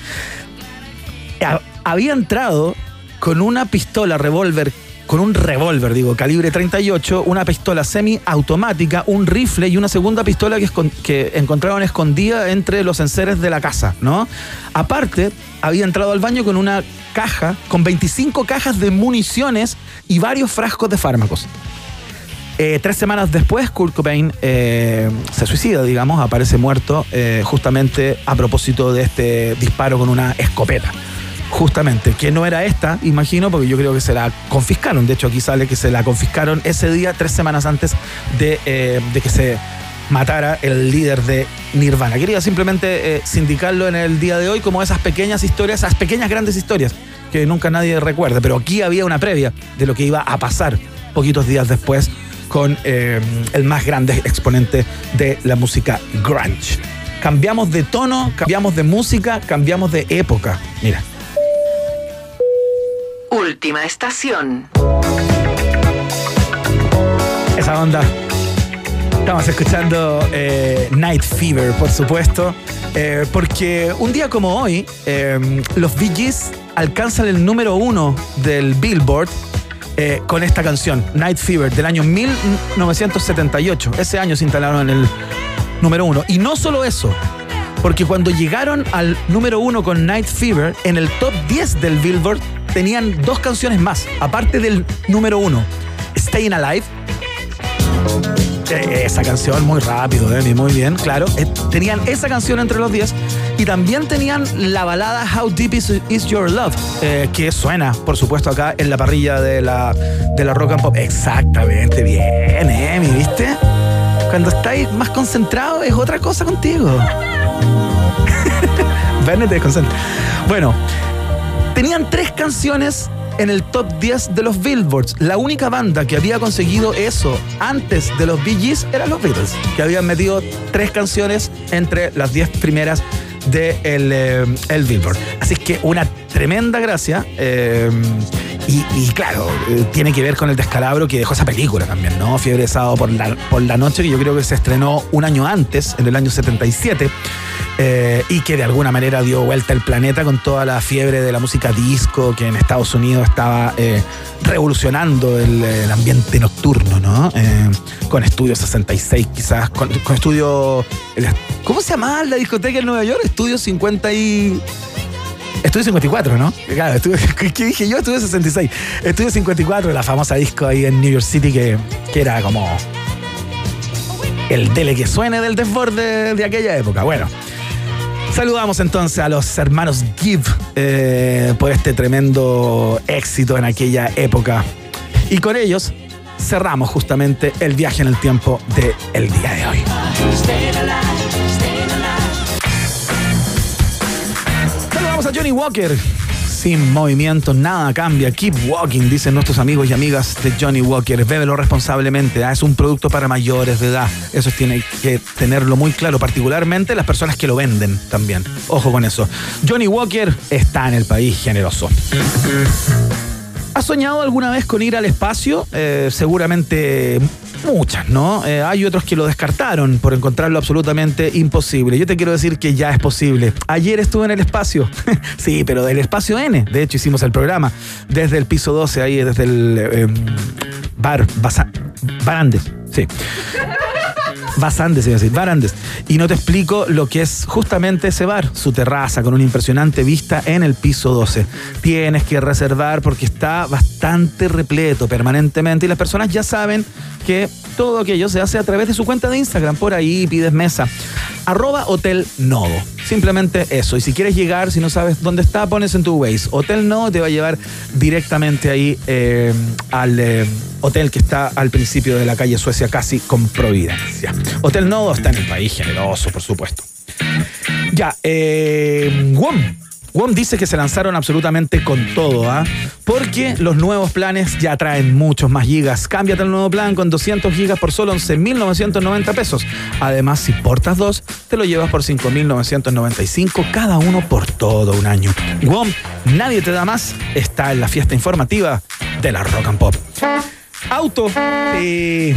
ha- había entrado con una pistola revólver, con un revólver, digo, calibre 38, una pistola semiautomática, un rifle y una segunda pistola que, que encontraron escondida entre los enseres de la casa, ¿no? Aparte, había entrado al baño con una caja, con 25 cajas de municiones y varios frascos de fármacos. Eh, tres semanas después, Kurt Cobain eh, se suicida, digamos, aparece muerto eh, justamente a propósito de este disparo con una escopeta. Justamente, que no era esta, imagino, porque yo creo que se la confiscaron. De hecho, aquí sale que se la confiscaron ese día, tres semanas antes de, eh, de que se matara el líder de Nirvana. Quería simplemente eh, sindicarlo en el día de hoy como esas pequeñas historias, esas pequeñas grandes historias que nunca nadie recuerda. Pero aquí había una previa de lo que iba a pasar poquitos días después con eh, el más grande exponente de la música grunge. Cambiamos de tono, cambiamos de música, cambiamos de época. Mira. Última estación. Esa onda. Estamos escuchando eh, Night Fever, por supuesto, eh, porque un día como hoy, eh, los Bee Gees alcanzan el número uno del Billboard eh, con esta canción, Night Fever, del año 1978. Ese año se instalaron en el número uno. Y no solo eso, porque cuando llegaron al número uno con Night Fever, en el top 10 del Billboard tenían dos canciones más, aparte del número uno. Staying Alive. Eh, Esa canción muy rápido, Demi, muy bien, claro. Eh, tenían esa canción entre los 10 y también tenían la balada How Deep Is, Is Your Love, eh, que suena, por supuesto, acá en la parrilla de la, de la rock and pop. Exactamente, bien, Emi, ¿viste? Cuando estáis más concentrado es otra cosa contigo. Te desconcentra. Bueno, tenían tres canciones en el top 10 de los Billboards. La única banda que había conseguido eso antes de los Bee Gees eran los Beatles, que habían metido tres canciones entre las 10 primeras de el, eh, el Billboard. Así que una tremenda gracia. eh, y, y claro, eh, tiene que ver con el descalabro que dejó esa película también, ¿no? Fiebre de por la, por la noche, que yo creo que se estrenó un año antes, en el año 77. Eh, y que de alguna manera dio vuelta el planeta con toda la fiebre de la música disco que en Estados Unidos estaba eh, revolucionando el, ambiente nocturno, ¿no? Eh, con Estudio 66 quizás, con, Estudio... ¿Cómo se llamaba la discoteca en Nueva York? Estudio 50 y... Estudio 54, ¿no? Claro, estudio, ¿qué dije yo? Estudio 66. Estudio 54, la famosa disco ahí en New York City que, que era como el dele que suene del desborde de aquella época. Bueno, saludamos entonces a los hermanos Gibb eh, por este tremendo éxito en aquella época. Y con ellos cerramos justamente el viaje en el tiempo del día de hoy. Saludamos a Johnny Walker. Sin movimiento, nada cambia. Keep walking, dicen nuestros amigos y amigas de Johnny Walker. Bébelo responsablemente. ¿ah? Es un producto para mayores de edad. Eso tiene que tenerlo muy claro, particularmente las personas que lo venden también. Ojo con eso. Johnny Walker está en el país generoso. ¿Has soñado alguna vez con ir al espacio? Eh, seguramente muchas, ¿no? Eh, hay otros que lo descartaron por encontrarlo absolutamente imposible. Yo te quiero decir que ya es posible. Ayer estuve en el espacio. sí, pero del espacio N. De hecho, hicimos el programa desde el piso 12, ahí desde el eh, bar Basa- Barandes. Sí. Basandes, iba a decir, Barandes. Y no te explico lo que es justamente ese bar, su terraza con una impresionante vista en el piso 12. Tienes que reservar porque está bastante repleto permanentemente y las personas ya saben que todo aquello se hace a través de su cuenta de Instagram. Por ahí pides mesa. Arroba Hotel. Simplemente eso. Y si quieres llegar, si no sabes dónde está, pones en tu Waze. Hotel Nodo te va a llevar directamente ahí eh, al eh, hotel que está al principio de la calle Suecia, casi con Providencia. Hotel Nodo está en el país generoso, por supuesto. Ya, eh, WOM. WOM dice que se lanzaron absolutamente con todo, ¿ah? Porque los nuevos planes ya traen muchos más gigas. Cámbiate al nuevo plan con 200 gigas por solo 11.990 pesos. Además, si portas dos, te lo llevas por 5.995 cada uno por todo un año. WOM, nadie te da más, está en la fiesta informativa de la Rock and Pop. Auto, eh,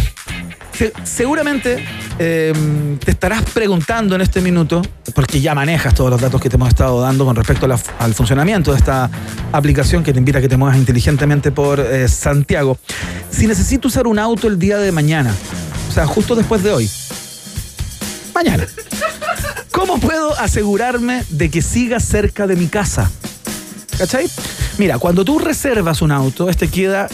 se- seguramente eh, te estarás preguntando en este minuto, porque ya manejas todos los datos que te hemos estado dando con respecto al funcionamiento de esta aplicación que te invita a que te muevas inteligentemente por eh, Santiago. Si necesito usar un auto el día de mañana, o sea, justo después de hoy, mañana, ¿cómo puedo asegurarme de que siga cerca de mi casa? ¿Cachai? Mira, cuando tú reservas un auto, este queda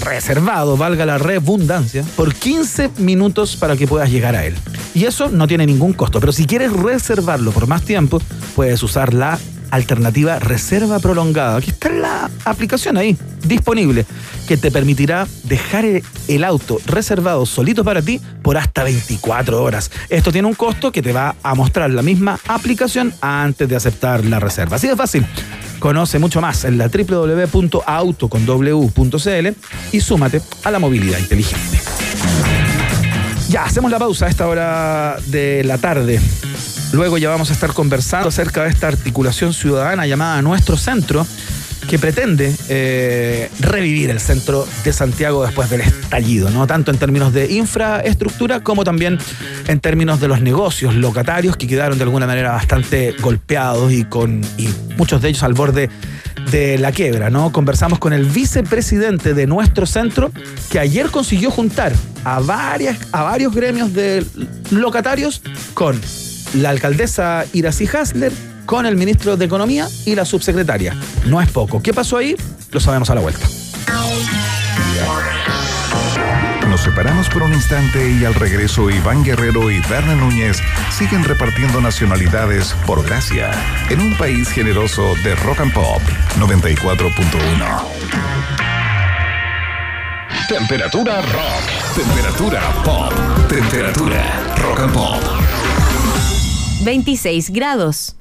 reservado, valga la redundancia, por 15 minutos para que puedas llegar a él. Y eso no tiene ningún costo, pero si quieres reservarlo por más tiempo, puedes usar la alternativa reserva prolongada. Aquí está la aplicación ahí, disponible, que te permitirá dejar el- auto reservado solito para ti por hasta 24 horas. Esto tiene un costo que te va a mostrar la misma aplicación antes de aceptar la reserva. Así de fácil. Conoce mucho más en la www.auto.w.cl y súmate a la movilidad inteligente. Ya, hacemos la pausa a esta hora de la tarde. Luego ya vamos a estar conversando acerca de esta articulación ciudadana llamada Nuestro Centro, que pretende eh, revivir el centro de Santiago después del estallido, ¿no? Tanto en términos de infraestructura como también en términos de los negocios locatarios que quedaron de alguna manera bastante golpeados y con muchos de ellos al borde de la quiebra, ¿no? Conversamos con el vicepresidente de nuestro centro que ayer consiguió juntar a varias a varios gremios de locatarios con la alcaldesa Iracy Hasler, con el ministro de Economía y la subsecretaria. No es poco. ¿Qué pasó ahí? Lo sabemos a la vuelta. Nos separamos por un instante y al regreso Iván Guerrero y Berna Núñez siguen repartiendo nacionalidades por gracia en un país generoso de rock and pop 94.1. Temperatura rock. Temperatura pop. Temperatura rock and pop. 26 grados.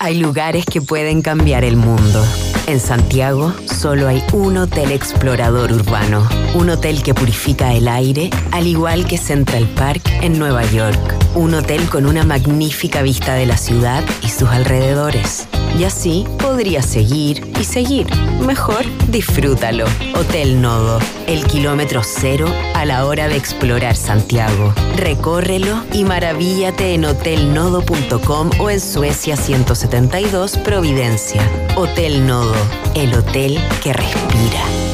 Hay lugares que pueden cambiar el mundo. En Santiago solo hay un hotel explorador urbano, un hotel que purifica el aire, al igual que Central Park en Nueva York, un hotel con una magnífica vista de la ciudad y sus alrededores. Y así podrías seguir y seguir. Mejor disfrútalo. Hotel Nodo, el kilómetro cero a la hora de explorar Santiago. Recórrelo y maravíllate en hotelnodo.com o en Suecia 172 Providencia. Hotel Nodo, el hotel que respira.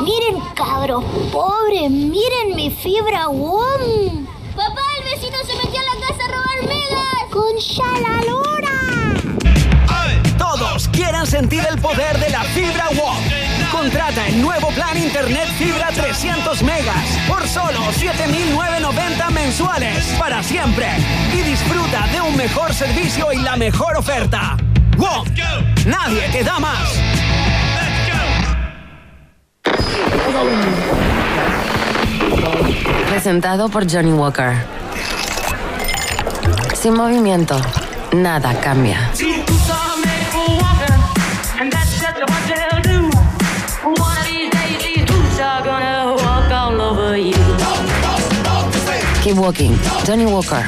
Miren, cabros pobres, miren mi fibra WOM. Papá, el vecino se metió a la casa a robar megas. Con la lora. Todos quieren sentir el poder de la fibra WOM. Contrata el nuevo plan Internet Fibra 300 megas por solo 7,990 mensuales para siempre. Y disfruta de un mejor servicio y la mejor oferta. WOM. Nadie te da más. Presentado por Johnny Walker. Sin movimiento, nada cambia. Keep walking. Johnny Walker.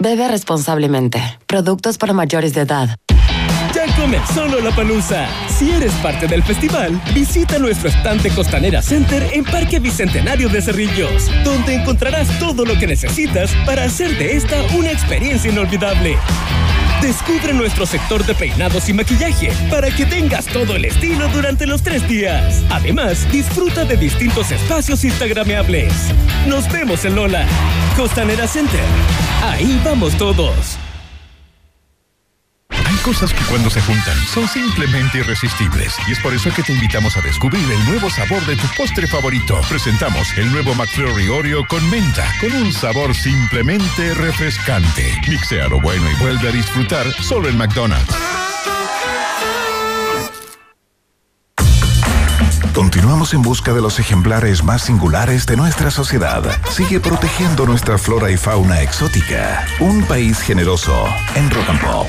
Bebe responsablemente. Productos para mayores de edad. Comenzó la palusa. Si eres parte del festival, visita nuestro estante Costanera Center en Parque Bicentenario de Cerrillos, donde encontrarás todo lo que necesitas para hacer de esta una experiencia inolvidable. Descubre nuestro sector de peinados y maquillaje para que tengas todo el estilo durante los tres días. Además, disfruta de distintos espacios instagrameables. Nos vemos en Lola. Costanera Center. Ahí vamos todos. Cosas que cuando se juntan son simplemente irresistibles y es por eso que te invitamos a descubrir el nuevo sabor de tu postre favorito. Presentamos el nuevo McFlurry Oreo con menta, con un sabor simplemente refrescante. Mixea lo bueno y vuelve a disfrutar solo en McDonald's. Continuamos en busca de los ejemplares más singulares de nuestra sociedad. Sigue protegiendo nuestra flora y fauna exótica. Un país generoso en Rock and Pop.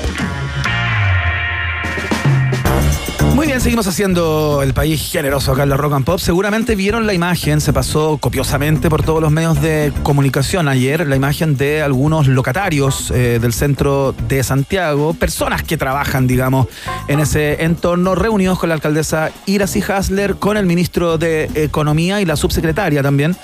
Seguimos haciendo el país generoso acá en la Rock and Pop. Seguramente vieron la imagen, se pasó copiosamente por todos los medios de comunicación ayer, la imagen de algunos locatarios eh, del centro de Santiago, personas que trabajan, digamos, en ese entorno, reunidos con la alcaldesa Iracy Hasler, con el ministro de Economía y la subsecretaria también,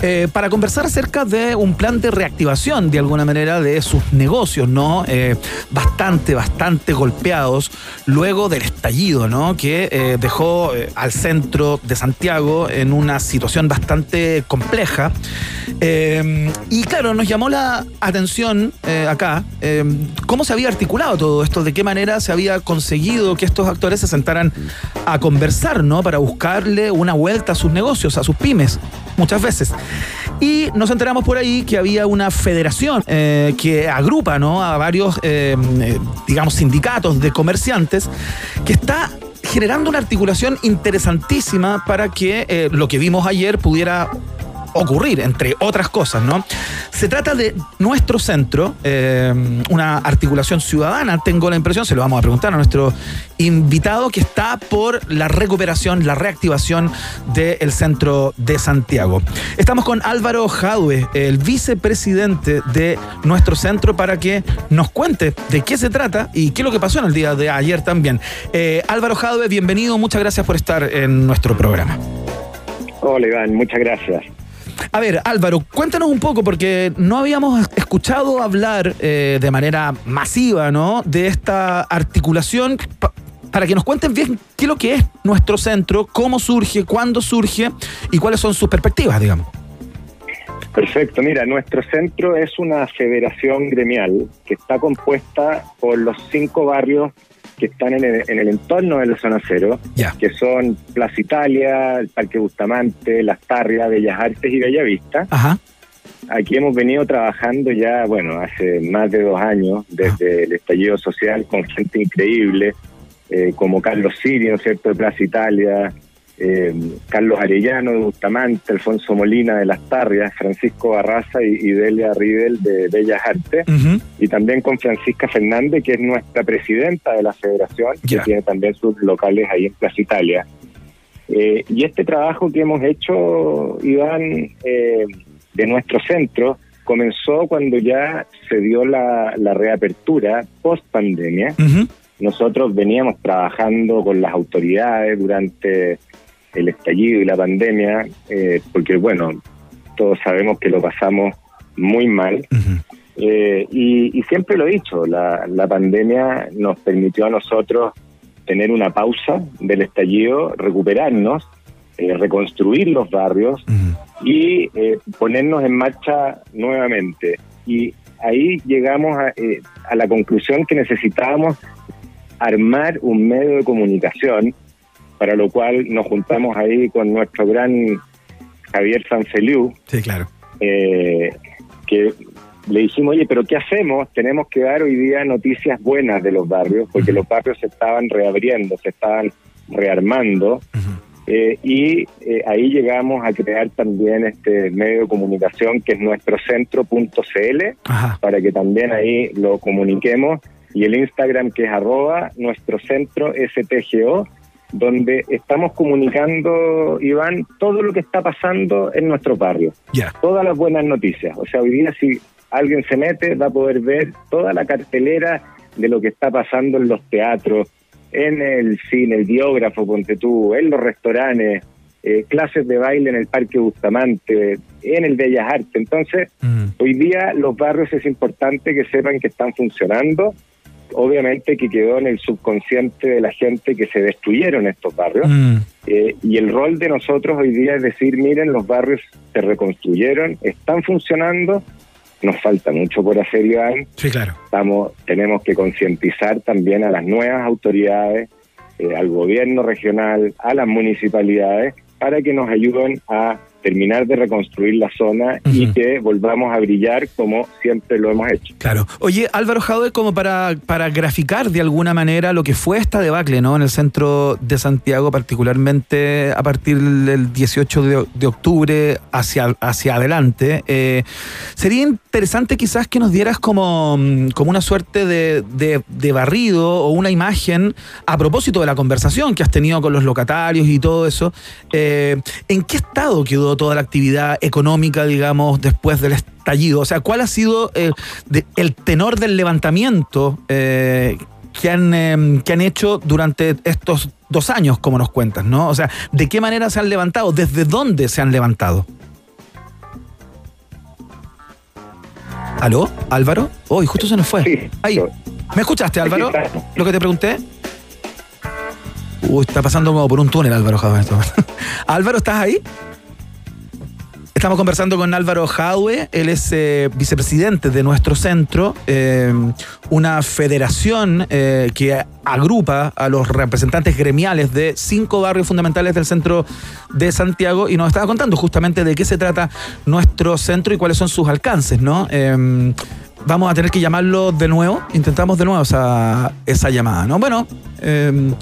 eh, para conversar acerca de un plan de reactivación, de alguna manera, de sus negocios, ¿no? Eh, bastante, bastante golpeados luego del estallido, ¿no? que eh, dejó eh, al centro de Santiago en una situación bastante compleja. Eh, y claro, nos llamó la atención acá cómo se había articulado todo esto, de qué manera se había conseguido que estos actores se sentaran a conversar, ¿no? Para buscarle una vuelta a sus negocios, a sus pymes, muchas veces. Y nos enteramos por ahí que había una federación que agrupa ¿no? a varios, digamos, sindicatos de comerciantes que está generando una articulación interesantísima para que eh, lo que vimos ayer pudiera ocurrir, entre otras cosas, ¿no? Se trata de nuestro centro, eh, una articulación ciudadana, tengo la impresión, se lo vamos a preguntar a nuestro invitado, que está por la recuperación, la reactivación del centro de Santiago. Estamos con Álvaro Jadue, el vicepresidente de nuestro centro, para que nos cuente de qué se trata y qué es lo que pasó en el día de ayer también. Eh, Álvaro Jadue, bienvenido, muchas gracias por estar en nuestro programa. Hola Iván, muchas gracias. A ver, Álvaro, cuéntanos un poco, porque no habíamos escuchado hablar eh, de manera masiva, ¿no? De esta articulación, pa- para que nos cuenten bien qué es lo que es nuestro centro, cómo surge, cuándo surge y cuáles son sus perspectivas, digamos. Perfecto, mira, nuestro centro es una federación gremial que está compuesta por los cinco barrios que están en el, en el entorno de la zona cero, que son Plaza Italia, el Parque Bustamante, Las Tarrias, Bellas Artes y Bellavista. Ajá. Aquí hemos venido trabajando ya, bueno, hace más de dos años, desde el estallido social, con gente increíble, eh, como Carlos Sirio, ¿no es cierto?, de Plaza Italia, eh, Carlos Arellano de Bustamante, Alfonso Molina de Las Tarrias, Francisco Barraza y, y Delia Riedel de Bellas Artes, y también con Francisca Fernández, que es nuestra presidenta de la federación, que tiene también sus locales ahí en Plaza Italia. Eh, y este trabajo que hemos hecho, Iván, eh, de nuestro centro, comenzó cuando ya se dio la, la reapertura post pandemia. Nosotros veníamos trabajando con las autoridades durante el estallido y la pandemia, eh, porque bueno, todos sabemos que lo pasamos muy mal. Eh, y, y siempre lo he dicho, la, la pandemia nos permitió a nosotros tener una pausa del estallido, recuperarnos, eh, reconstruir los barrios y eh, ponernos en marcha nuevamente. Y ahí llegamos a, eh, a la conclusión que necesitábamos armar un medio de comunicación, para lo cual nos juntamos ahí con nuestro gran Javier Sanfeliu, Sí, claro. eh, que le dijimos, oye, pero ¿qué hacemos? Tenemos que dar hoy día noticias buenas de los barrios, porque los barrios se estaban reabriendo, se estaban rearmando, eh, y eh, ahí llegamos a crear también este medio de comunicación que es nuestro centro.cl, para que también ahí lo comuniquemos, y el Instagram que es arroba nuestro centro STGO, donde estamos comunicando, Iván, todo lo que está pasando en nuestro barrio. Todas las buenas noticias. O sea, hoy día si alguien se mete va a poder ver toda la cartelera de lo que está pasando en los teatros, en el cine, el biógrafo, ponte tú, en los restaurantes, eh, clases de baile en el Parque Bustamante, en el Bellas Artes. Entonces, hoy día los barrios es importante que sepan que están funcionando. Obviamente que quedó en el subconsciente de la gente que se destruyeron estos barrios. Eh, y el rol de nosotros hoy día es decir, miren, los barrios se reconstruyeron, están funcionando, nos falta mucho por hacer, Iván. Sí, claro. Estamos, tenemos que concientizar también a las nuevas autoridades, eh, al gobierno regional, a las municipalidades, para que nos ayuden a terminar de reconstruir la zona y que volvamos a brillar como siempre lo hemos hecho. Claro. Oye, Álvaro Jaude, como para, para graficar de alguna manera lo que fue esta debacle, ¿no? En el centro de Santiago, particularmente a partir del 18 de, de octubre hacia, hacia adelante. eh, sería interesante quizás que nos dieras como, mm, como una suerte de, de- de barrido o una imagen a propósito de la conversación que has tenido con los locatarios y todo eso. Eh, ¿En qué estado quedó toda la actividad económica, digamos, después del estallido? O sea, ¿cuál ha sido eh, de- el tenor del levantamiento eh, que, han, eh, que han hecho durante estos dos años, como nos cuentas, ¿no? O sea, ¿de qué manera se han levantado? ¿Desde dónde se han levantado? ¿Aló? ¿Álvaro? Uy, justo se nos fue. Ahí. ¿Me escuchaste, Álvaro? Lo que te pregunté. Uy, está pasando como por un túnel, Álvaro. Álvaro, ¿estás ahí? Estamos conversando con Álvaro Jadwe, él es eh, vicepresidente de nuestro centro, eh, una federación eh, que agrupa a los representantes gremiales de cinco barrios fundamentales del centro de Santiago y nos estaba contando justamente de qué se trata nuestro centro y cuáles son sus alcances, ¿no? Eh, vamos a tener que llamarlo de nuevo, intentamos de nuevo esa, esa llamada, ¿no? Bueno, eh,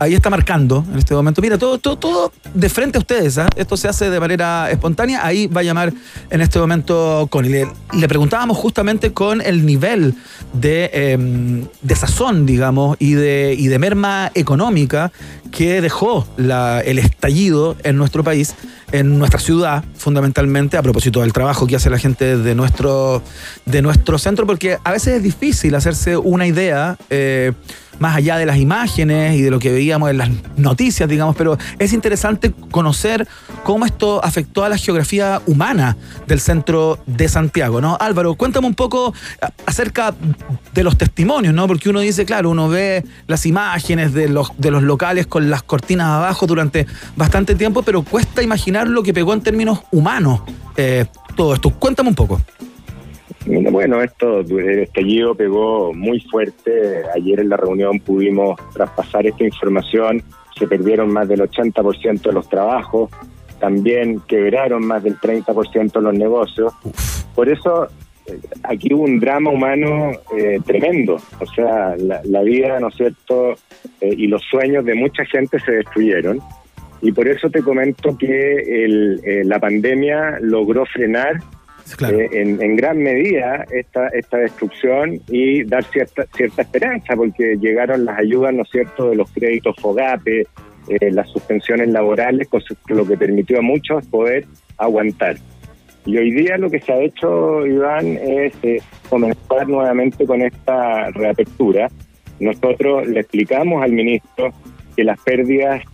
ahí está marcando en este momento. Mira, todo, todo, todo de frente a ustedes. ¿ah? Esto se hace de manera espontánea. Ahí va a llamar en este momento con Le, preguntábamos justamente con el nivel de, eh, de sazón, digamos, y de, y de merma económica que dejó el estallido en nuestro país, en nuestra ciudad, fundamentalmente, a propósito del trabajo que hace la gente de nuestro, de nuestro centro, porque a veces es difícil hacerse una idea. eh, más allá de las imágenes y de lo que veíamos en las noticias, digamos, pero es interesante conocer cómo esto afectó a la geografía humana del centro de Santiago, ¿no? Álvaro, cuéntame un poco acerca de los testimonios, ¿no? Porque uno dice, claro, uno ve las imágenes de los, de los locales con las cortinas abajo durante bastante tiempo, pero cuesta imaginar lo que pegó en términos humanos eh, todo esto. Cuéntame un poco. Bueno, esto, el estallido pegó muy fuerte. Ayer en la reunión pudimos traspasar esta información. Se perdieron más del 80% de los trabajos. También quebraron más del 30% de los negocios. Por eso eh, aquí hubo un drama humano eh, tremendo. O sea, la, la vida, ¿no es cierto? Eh, y los sueños de mucha gente se destruyeron. Y por eso te comento que el, eh, la pandemia logró frenar eh, en, gran medida esta, esta destrucción y dar cierta, cierta esperanza, porque llegaron las ayudas, ¿no es cierto?, de los créditos FOGAPE, eh, las suspensiones laborales, lo que permitió a muchos poder aguantar. Y hoy día lo que se ha hecho, Iván, es eh, comenzar nuevamente con esta reapertura. Nosotros le explicamos al ministro que las pérdidas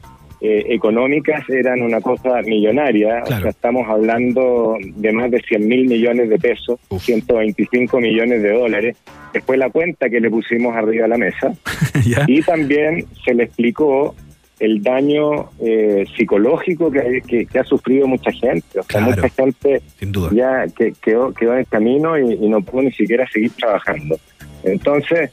eh, económicas eran una cosa millonaria. O sea, estamos hablando de más de 100 mil millones de pesos, 125 millones de dólares, fue la cuenta que le pusimos arriba de la mesa. y también se le explicó el daño eh, psicológico que, hay- que, que ha sufrido mucha gente. O sea, mucha gente ya que, quedó, quedó en el camino y, y no pudo ni siquiera seguir trabajando. Entonces,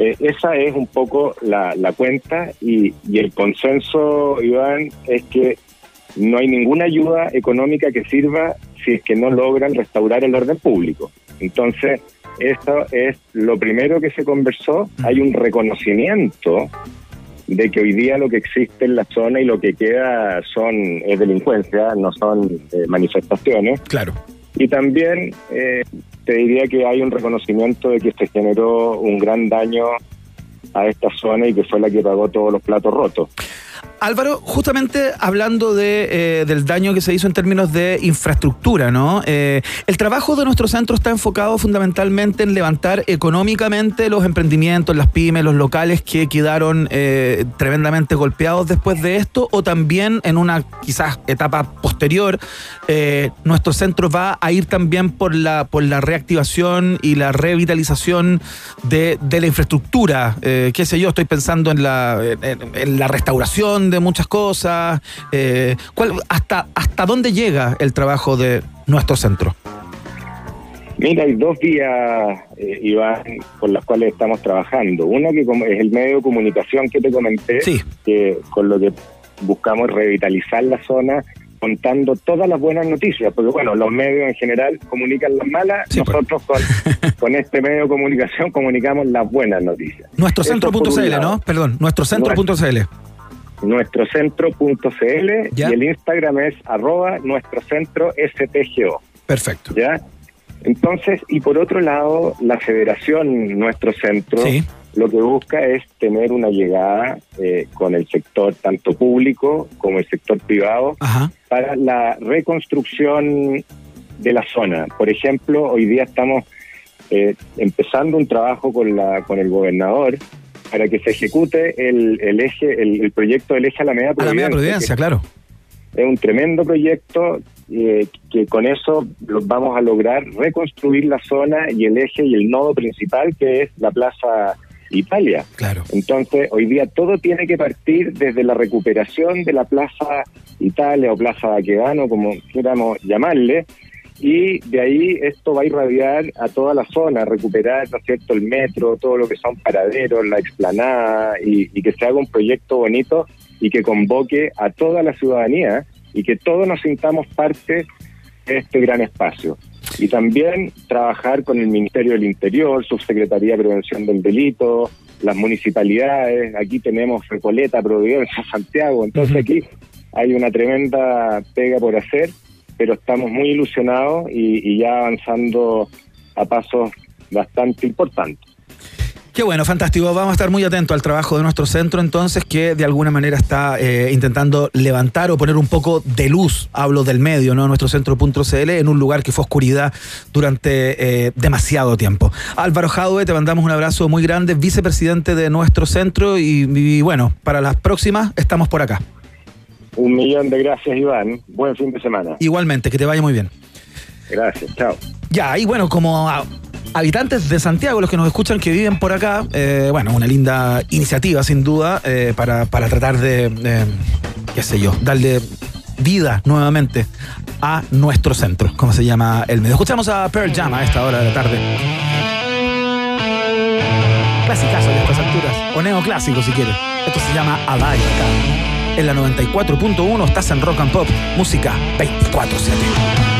eh, esa es un poco la, la cuenta y, y el consenso, Iván, es que no hay ninguna ayuda económica que sirva si es que no logran restaurar el orden público. Entonces, esto es lo primero que se conversó. Hay un reconocimiento de que hoy día lo que existe en la zona y lo que queda son es delincuencia, no son eh, manifestaciones. Claro. Y también eh, te diría que hay un reconocimiento de que se generó un gran daño a esta zona y que fue la que pagó todos los platos rotos. Álvaro, justamente hablando de, eh, del daño que se hizo en términos de infraestructura, ¿no? Eh, el trabajo de nuestro centro está enfocado fundamentalmente en levantar económicamente los emprendimientos, las pymes, los locales que quedaron eh, tremendamente golpeados después de esto, o también en una quizás etapa posterior, nuestro centro va a ir también por la, reactivación y la revitalización de, la infraestructura. Qué sé yo, estoy pensando en la restauración de muchas cosas. Eh, ¿cuál- hasta, ¿Hasta dónde llega el trabajo de nuestro centro? Mira, hay dos vías, eh, Iván, con las cuales estamos trabajando. Una que es el medio de comunicación que te comenté, que con lo que buscamos revitalizar la zona contando todas las buenas noticias, porque bueno, los medios en general comunican las malas, nosotros con, con este medio de comunicación comunicamos las buenas noticias. Nuestro centro.cl. ¿no? Perdón, nuestro centro.cl. nuestrocentro.cl y el Instagram es arroba nuestro centro STGO. Perfecto. ¿Ya? Entonces, y por otro lado, la federación Nuestro Centro lo que busca es tener una llegada eh, con el sector tanto público como el sector privado para la reconstrucción de la zona. Por ejemplo, hoy día estamos eh, empezando un trabajo con, la, con el gobernador para que se ejecute el, el eje, el, el proyecto del eje Alameda Alameda Providencia. Providencia, que claro. Es un tremendo proyecto eh, que con eso vamos a lograr reconstruir la zona y el eje y el nodo principal que es la Plaza Italia. Claro. Entonces, hoy día todo tiene que partir desde la recuperación de la Plaza Italia o Plaza Baquedano, como quieramos llamarle, y de ahí esto va a irradiar a toda la zona, recuperar, ¿no es cierto?, el metro, todo lo que son paraderos, la explanada, y, y que se haga un proyecto bonito y que convoque a toda la ciudadanía y que todos nos sintamos parte de este gran espacio. Y también trabajar con el Ministerio del Interior, Subsecretaría de Prevención del Delito, las municipalidades, aquí tenemos Recoleta, Providencia, Santiago, entonces aquí hay una tremenda pega por hacer, pero estamos muy ilusionados y, ya avanzando a pasos bastante importantes. Qué bueno, fantástico. Vamos a estar muy atentos al trabajo de nuestro centro, entonces, que de alguna manera está eh, intentando levantar o poner un poco de luz, hablo del medio, ¿no? Nuestro centro.cl, en un lugar que fue oscuridad durante eh, demasiado tiempo. Álvaro Jadue, te mandamos un abrazo muy grande, vicepresidente de nuestro centro, y bueno, para las próximas estamos por acá. Un millón de gracias, Iván. Buen fin de semana. Igualmente, que te vaya muy bien. Gracias, chao. Ya, y bueno, como a- habitantes de Santiago, los que nos escuchan que viven por acá, eh, bueno, una linda iniciativa sin duda eh, para, para tratar de, eh, qué sé yo, darle vida nuevamente a nuestro centro, como se llama el medio. Escuchamos a Pearl Jam a esta hora de la tarde. Clasicazo de estas alturas, o neoclásico si quieres. Esto se llama acá. En la 94.1 estás en Rock and Pop, música 24-7.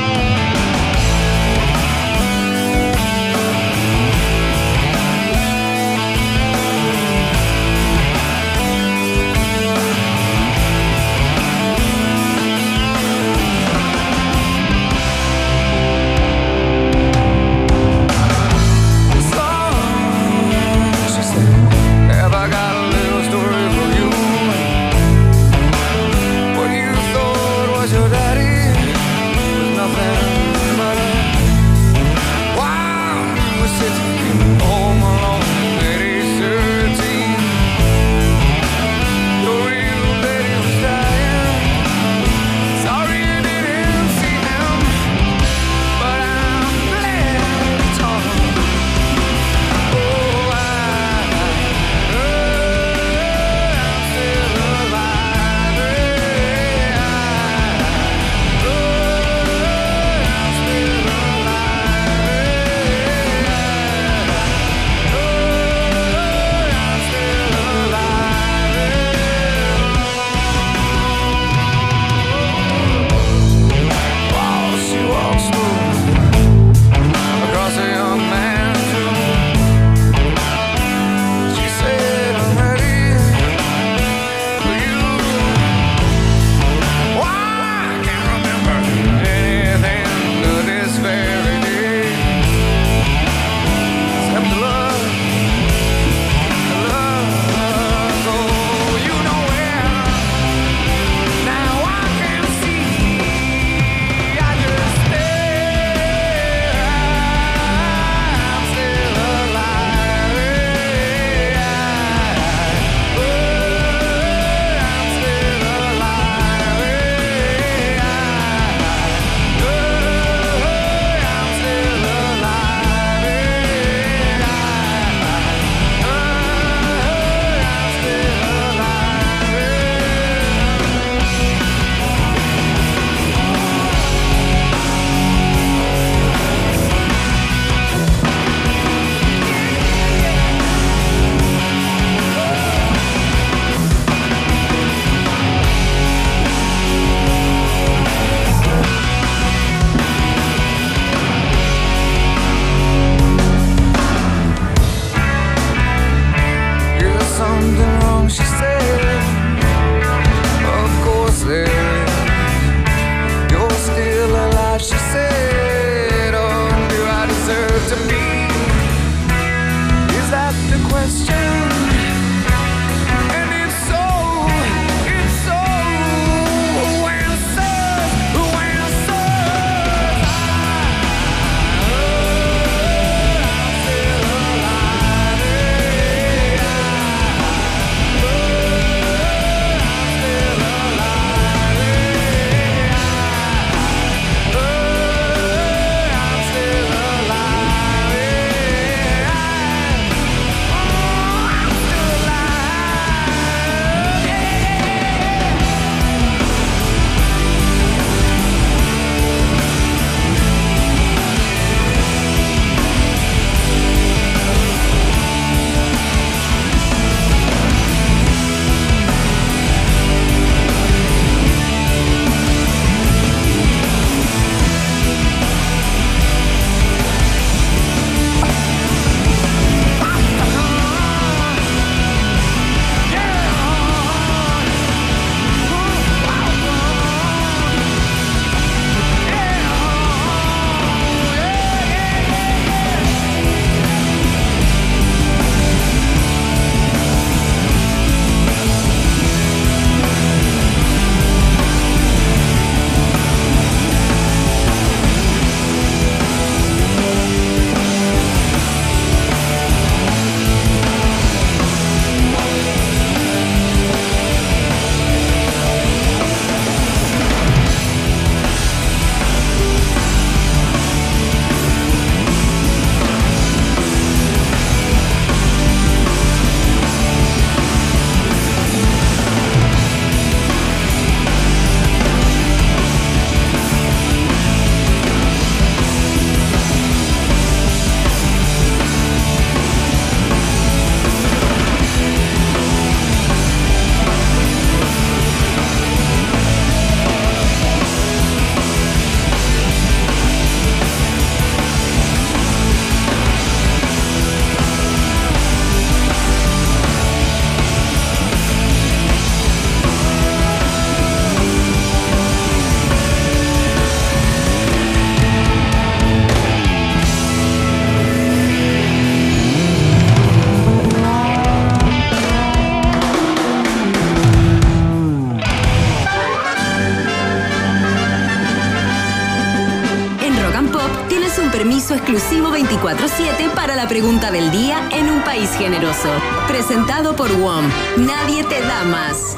Por WOM. Nadie te da más.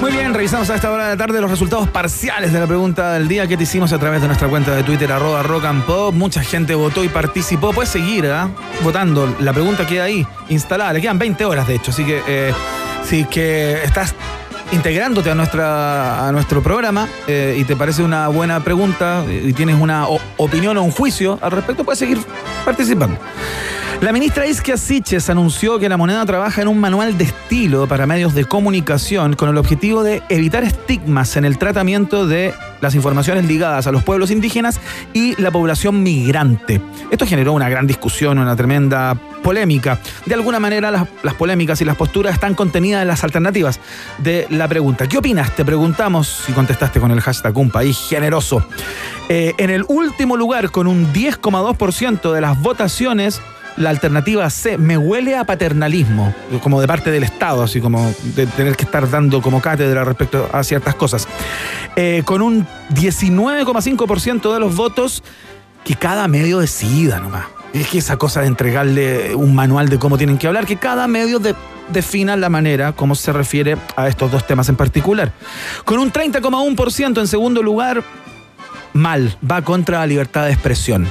Muy bien, revisamos a esta hora de la tarde los resultados parciales de la pregunta del día que te hicimos a través de nuestra cuenta de Twitter, arroba rock. Mucha gente votó y participó. Puedes seguir ¿ah? votando. La pregunta queda ahí, instalada. Le quedan 20 horas, de hecho. Así que eh, si que estás integrándote a, nuestra, a nuestro programa eh, y te parece una buena pregunta y tienes una opinión o un juicio al respecto, puedes seguir participando. La ministra Isquia Siches anunció que la moneda trabaja en un manual de estilo para medios de comunicación con el objetivo de evitar estigmas en el tratamiento de las informaciones ligadas a los pueblos indígenas y la población migrante. Esto generó una gran discusión, una tremenda polémica. De alguna manera las, polémicas y las posturas están contenidas en las alternativas de la pregunta. ¿Qué opinas? Te preguntamos si contestaste con el hashtag un país generoso. Eh, en el último lugar, con un 10,2% de las votaciones, la alternativa C, me huele a paternalismo, como de parte del Estado, así como de tener que estar dando como cátedra respecto a ciertas cosas. Eh, con un 19,5% de los votos que cada medio decida nomás. Es que esa cosa de entregarle un manual de cómo tienen que hablar, que cada medio de- defina la manera como se refiere a estos dos temas en particular. Con un 30,1% en segundo lugar, mal, va contra la libertad de expresión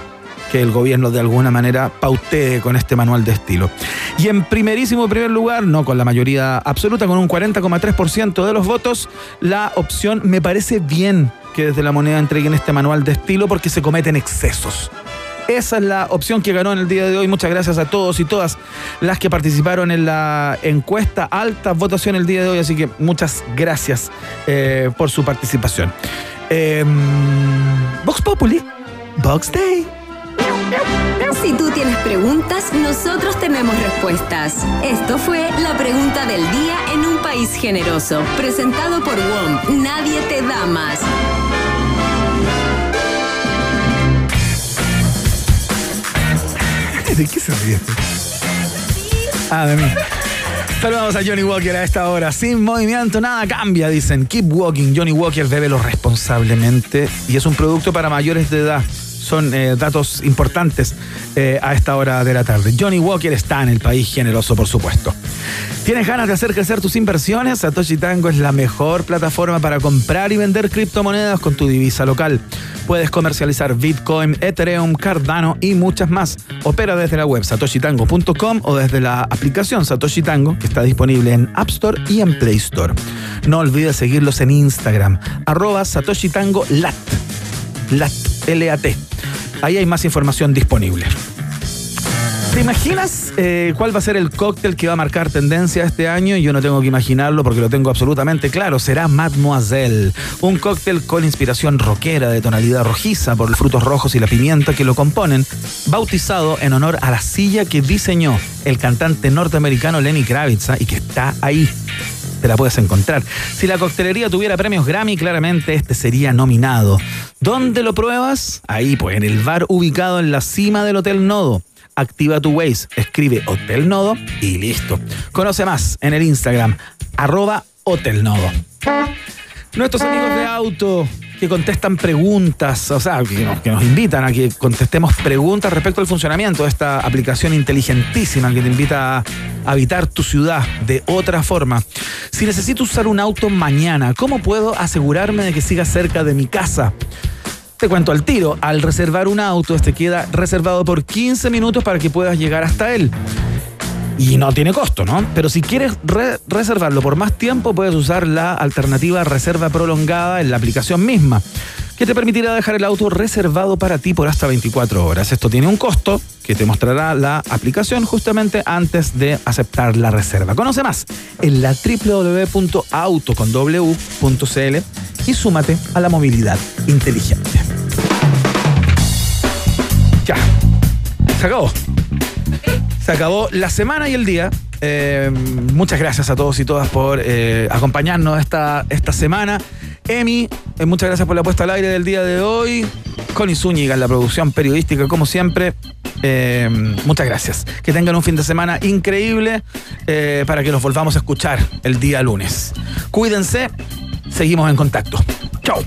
que el gobierno de alguna manera pautee con este manual de estilo. Y en primerísimo primer lugar, no con la mayoría absoluta, con un 40,3% de los votos, la opción me parece bien que desde la moneda entreguen este manual de estilo porque se cometen excesos. Esa es la opción que ganó en el día de hoy. Muchas gracias a todos y todas las que participaron en la encuesta. Alta votación el día de hoy, así que muchas gracias eh, por su participación. Eh, Vox Populi, Vox Day. Si tú tienes preguntas, nosotros tenemos respuestas. Esto fue la pregunta del día en un país generoso, presentado por WOM. Nadie te da más. ¿De qué se ríe? Ah, de mí. Saludamos a Johnny Walker a esta hora. Sin movimiento, nada cambia, dicen. Keep walking. Johnny Walker, bébelo responsablemente. Y es un producto para mayores de edad. Son eh, datos importantes eh, a esta hora de la tarde. Johnny Walker está en el país generoso, por supuesto. ¿Tienes ganas de hacer crecer tus inversiones? Satoshi Tango es la mejor plataforma para comprar y vender criptomonedas con tu divisa local. Puedes comercializar Bitcoin, Ethereum, Cardano y muchas más. Opera desde la web satoshitango.com o desde la aplicación Satoshi Tango, que está disponible en App Store y en Play Store. No olvides seguirlos en Instagram, arroba Satoshi Tango Lat. Lat. Ahí hay más información disponible. ¿Te imaginas eh, cuál va a ser el cóctel que va a marcar tendencia este año? Yo no tengo que imaginarlo porque lo tengo absolutamente claro. Será Mademoiselle. Un cóctel con inspiración rockera de tonalidad rojiza por los frutos rojos y la pimienta que lo componen, bautizado en honor a la silla que diseñó el cantante norteamericano Lenny Kravitz ¿ah? y que está ahí. Te la puedes encontrar. Si la coctelería tuviera premios Grammy, claramente este sería nominado. ¿Dónde lo pruebas? Ahí, pues, en el bar ubicado en la cima del Hotel Nodo. Activa tu Waze, escribe Hotel Nodo y listo. Conoce más en el Instagram, arroba Hotel Nodo. Nuestros amigos de auto que contestan preguntas, o sea, que nos, que nos invitan a que contestemos preguntas respecto al funcionamiento de esta aplicación inteligentísima que te invita a habitar tu ciudad de otra forma. Si necesito usar un auto mañana, ¿cómo puedo asegurarme de que siga cerca de mi casa? Te cuento al tiro, al reservar un auto, este queda reservado por 15 minutos para que puedas llegar hasta él. Y no tiene costo, ¿no? Pero si quieres re- reservarlo por más tiempo, puedes usar la alternativa reserva prolongada en la aplicación misma, que te permitirá dejar el auto reservado para ti por hasta 24 horas. Esto tiene un costo que te mostrará la aplicación justamente antes de aceptar la reserva. Conoce más en la www.auto.cl y súmate a la movilidad inteligente. Ya, se acabó. Se acabó la semana y el día. Eh, muchas gracias a todos y todas por eh, acompañarnos esta, esta semana. Emi, eh, muchas gracias por la puesta al aire del día de hoy. Connie Zúñiga en la producción periodística, como siempre. Muchas gracias. Que tengan un fin de semana increíble para que nos volvamos a escuchar el día lunes. Cuídense, seguimos en contacto. Chao.